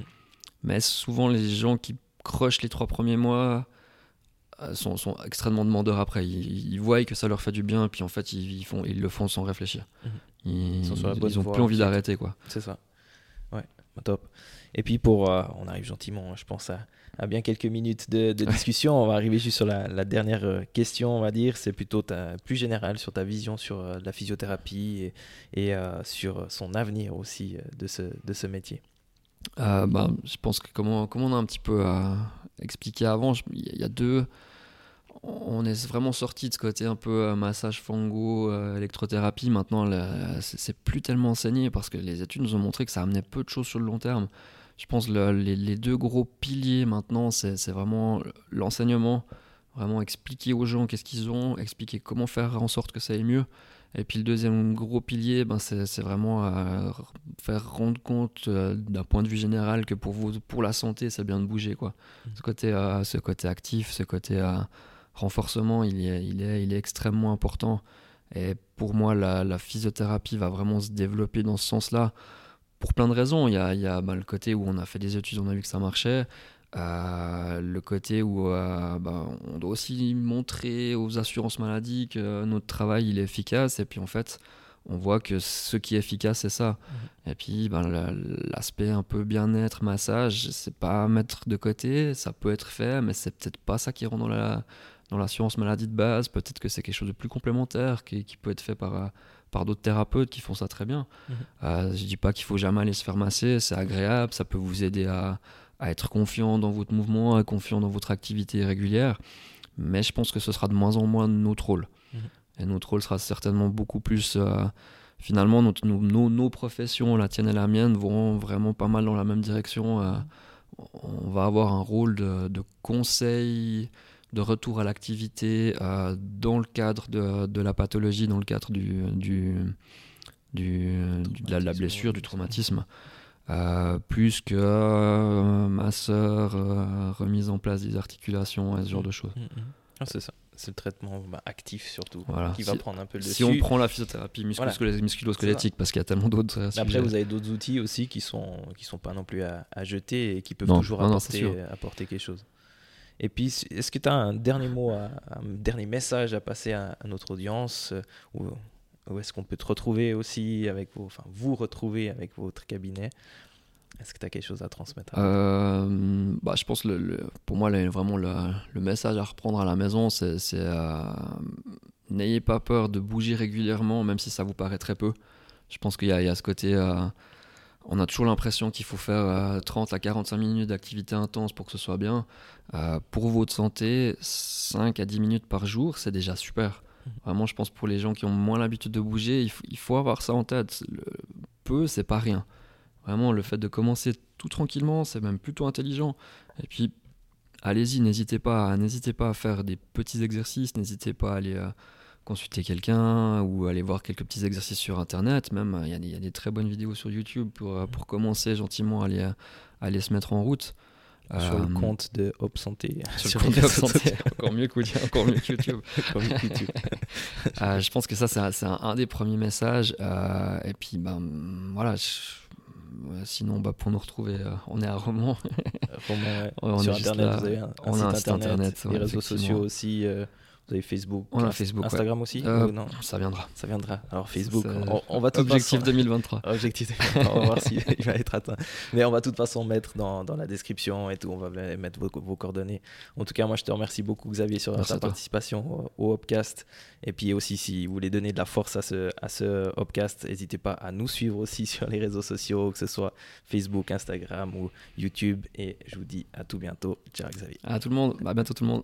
Mais souvent, les gens qui crochent les trois premiers mois euh, sont, sont extrêmement demandeurs après. Ils, voient que ça leur fait du bien, et puis en fait, ils, font, ils le font sans réfléchir. Mhm. Ils, ils, ont plus envie d'arrêter. quoi. C'est ça. Ouais, top. Et puis pour, on arrive gentiment, je pense, à, à bien quelques minutes de, discussion. On va arriver juste sur la, dernière euh, question, on va dire. C'est plutôt ta, plus général sur ta vision sur euh, la physiothérapie et, euh, sur son avenir aussi de, ce, de ce métier. bah, je pense que comme on, comme on a un petit peu expliqué avant, il y a deux. On est vraiment sorti de ce côté un peu massage fango, électrothérapie. Maintenant, c'est plus tellement enseigné parce que les études nous ont montré que ça amenait peu de choses sur le long terme je pense que les, deux gros piliers maintenant, c'est vraiment l'enseignement, vraiment expliquer aux gens qu'est-ce qu'ils ont, expliquer comment faire en sorte que ça aille mieux. Et puis le deuxième gros pilier, ben c'est vraiment euh, faire rendre compte euh, d'un point de vue général que pour vous, pour la santé, c'est bien de bouger quoi. Mmh. Ce côté, euh, ce côté actif, ce côté renforcement, il est, il est, il est extrêmement important. Et pour moi, la, la physiothérapie va vraiment se développer dans ce sens-là pour plein de raisons. Il y a, il y a bah, le côté où on a fait des études, on a vu que ça marchait. Euh, le côté où bah, on doit aussi montrer aux assurances maladie que notre travail il est efficace et puis en fait on voit que ce qui est efficace, c'est ça. Mhm. Et puis, ben, l'aspect un peu bien-être, massage, c'est pas à mettre de côté, ça peut être fait, mais c'est peut-être pas ça qui rentre dans la dans l'assurance maladie de base. Peut-être que c'est quelque chose de plus complémentaire qui, qui peut être fait par, par d'autres thérapeutes qui font ça très bien. Mhm. Euh, je dis pas qu'il faut jamais aller se faire masser, c'est agréable, ça peut vous aider à, à être confiant dans votre mouvement, confiant dans votre activité régulière, mais je pense que ce sera de moins en moins notre rôle. Mhm. Et notre rôle sera certainement beaucoup plus. Euh, finalement, notre, nos, nos, professions, la tienne et la mienne, vont vraiment pas mal dans la même direction. Euh, on va avoir un rôle de, de conseil, de retour à l'activité euh, dans le cadre de, de, la pathologie, dans le cadre du, du, du de la, blessure, du traumatisme. plus que masseur, remise en place des articulations et ce genre de choses. Mm, mm. Ah, c'est ça. C'est le traitement bah, actif surtout qui va prendre un peu le si on prend la physiothérapie musculo-squelettique parce qu'il y a tellement d'autres euh, après vous avez d'autres outils aussi qui sont qui sont pas non plus à, jeter et qui peuvent toujours apporter, apporter, quelque chose et puis est-ce que tu as un dernier mot un dernier message à passer à, notre audience euh, ou, où est-ce qu'on peut te retrouver aussi avec vos enfin vous retrouver avec votre cabinet? Est-ce que tu as quelque chose à transmettre euh, bah, Je pense le, pour moi, vraiment le, message à reprendre à la maison, c'est euh, n'ayez pas peur de bouger régulièrement, même si ça vous paraît très peu. Je pense qu'il y, a ce côté. Euh, on a toujours l'impression qu'il faut faire 30 à 45 minutes d'activité intense pour que ce soit bien. pour votre santé, 5 à 10 minutes par jour, c'est déjà super. Mmh. Vraiment, je pense pour les gens qui ont moins l'habitude de bouger, il faut, avoir ça en tête. Le peu, c'est pas rien. Vraiment, le fait de commencer tout tranquillement, c'est même plutôt intelligent. Et puis, allez-y, n'hésitez pas, n'hésitez pas à faire des petits exercices, n'hésitez pas à aller euh, consulter quelqu'un ou aller voir quelques petits exercices sur Internet. Même, il y, a des très bonnes vidéos sur YouTube pour, euh, pour commencer gentiment à aller, à aller se mettre en route. Sur le euh, compte de Hop Santé. Sur, le compte de Hop Santé, encore mieux que, encore mieux que YouTube. je pense que ça, c'est un, un, des premiers messages. et puis, ben, voilà, sinon, bah, pour nous retrouver, euh, on est à Romans. Romans, Sur Internet, vous avez un, on a un site internet, les réseaux sociaux aussi. Vous avez Facebook, on a Facebook Instagram aussi euh, non Ça viendra. Ça viendra. Alors Facebook, on, va tout Objectif 2023. Objectif 2023. on va voir s'il va être atteint. Mais on va de toute façon mettre dans, dans la description et tout. On va mettre vos, vos, coordonnées. En tout cas, moi, je te remercie beaucoup, Xavier, sur ta participation au, au, Et puis aussi, si vous voulez donner de la force à ce, à ce Hopcast, n'hésitez pas à nous suivre aussi sur les réseaux sociaux, que ce soit Facebook, Instagram ou YouTube. Et je vous dis à tout bientôt. Ciao, Xavier. À tout le monde. À bientôt, tout le monde.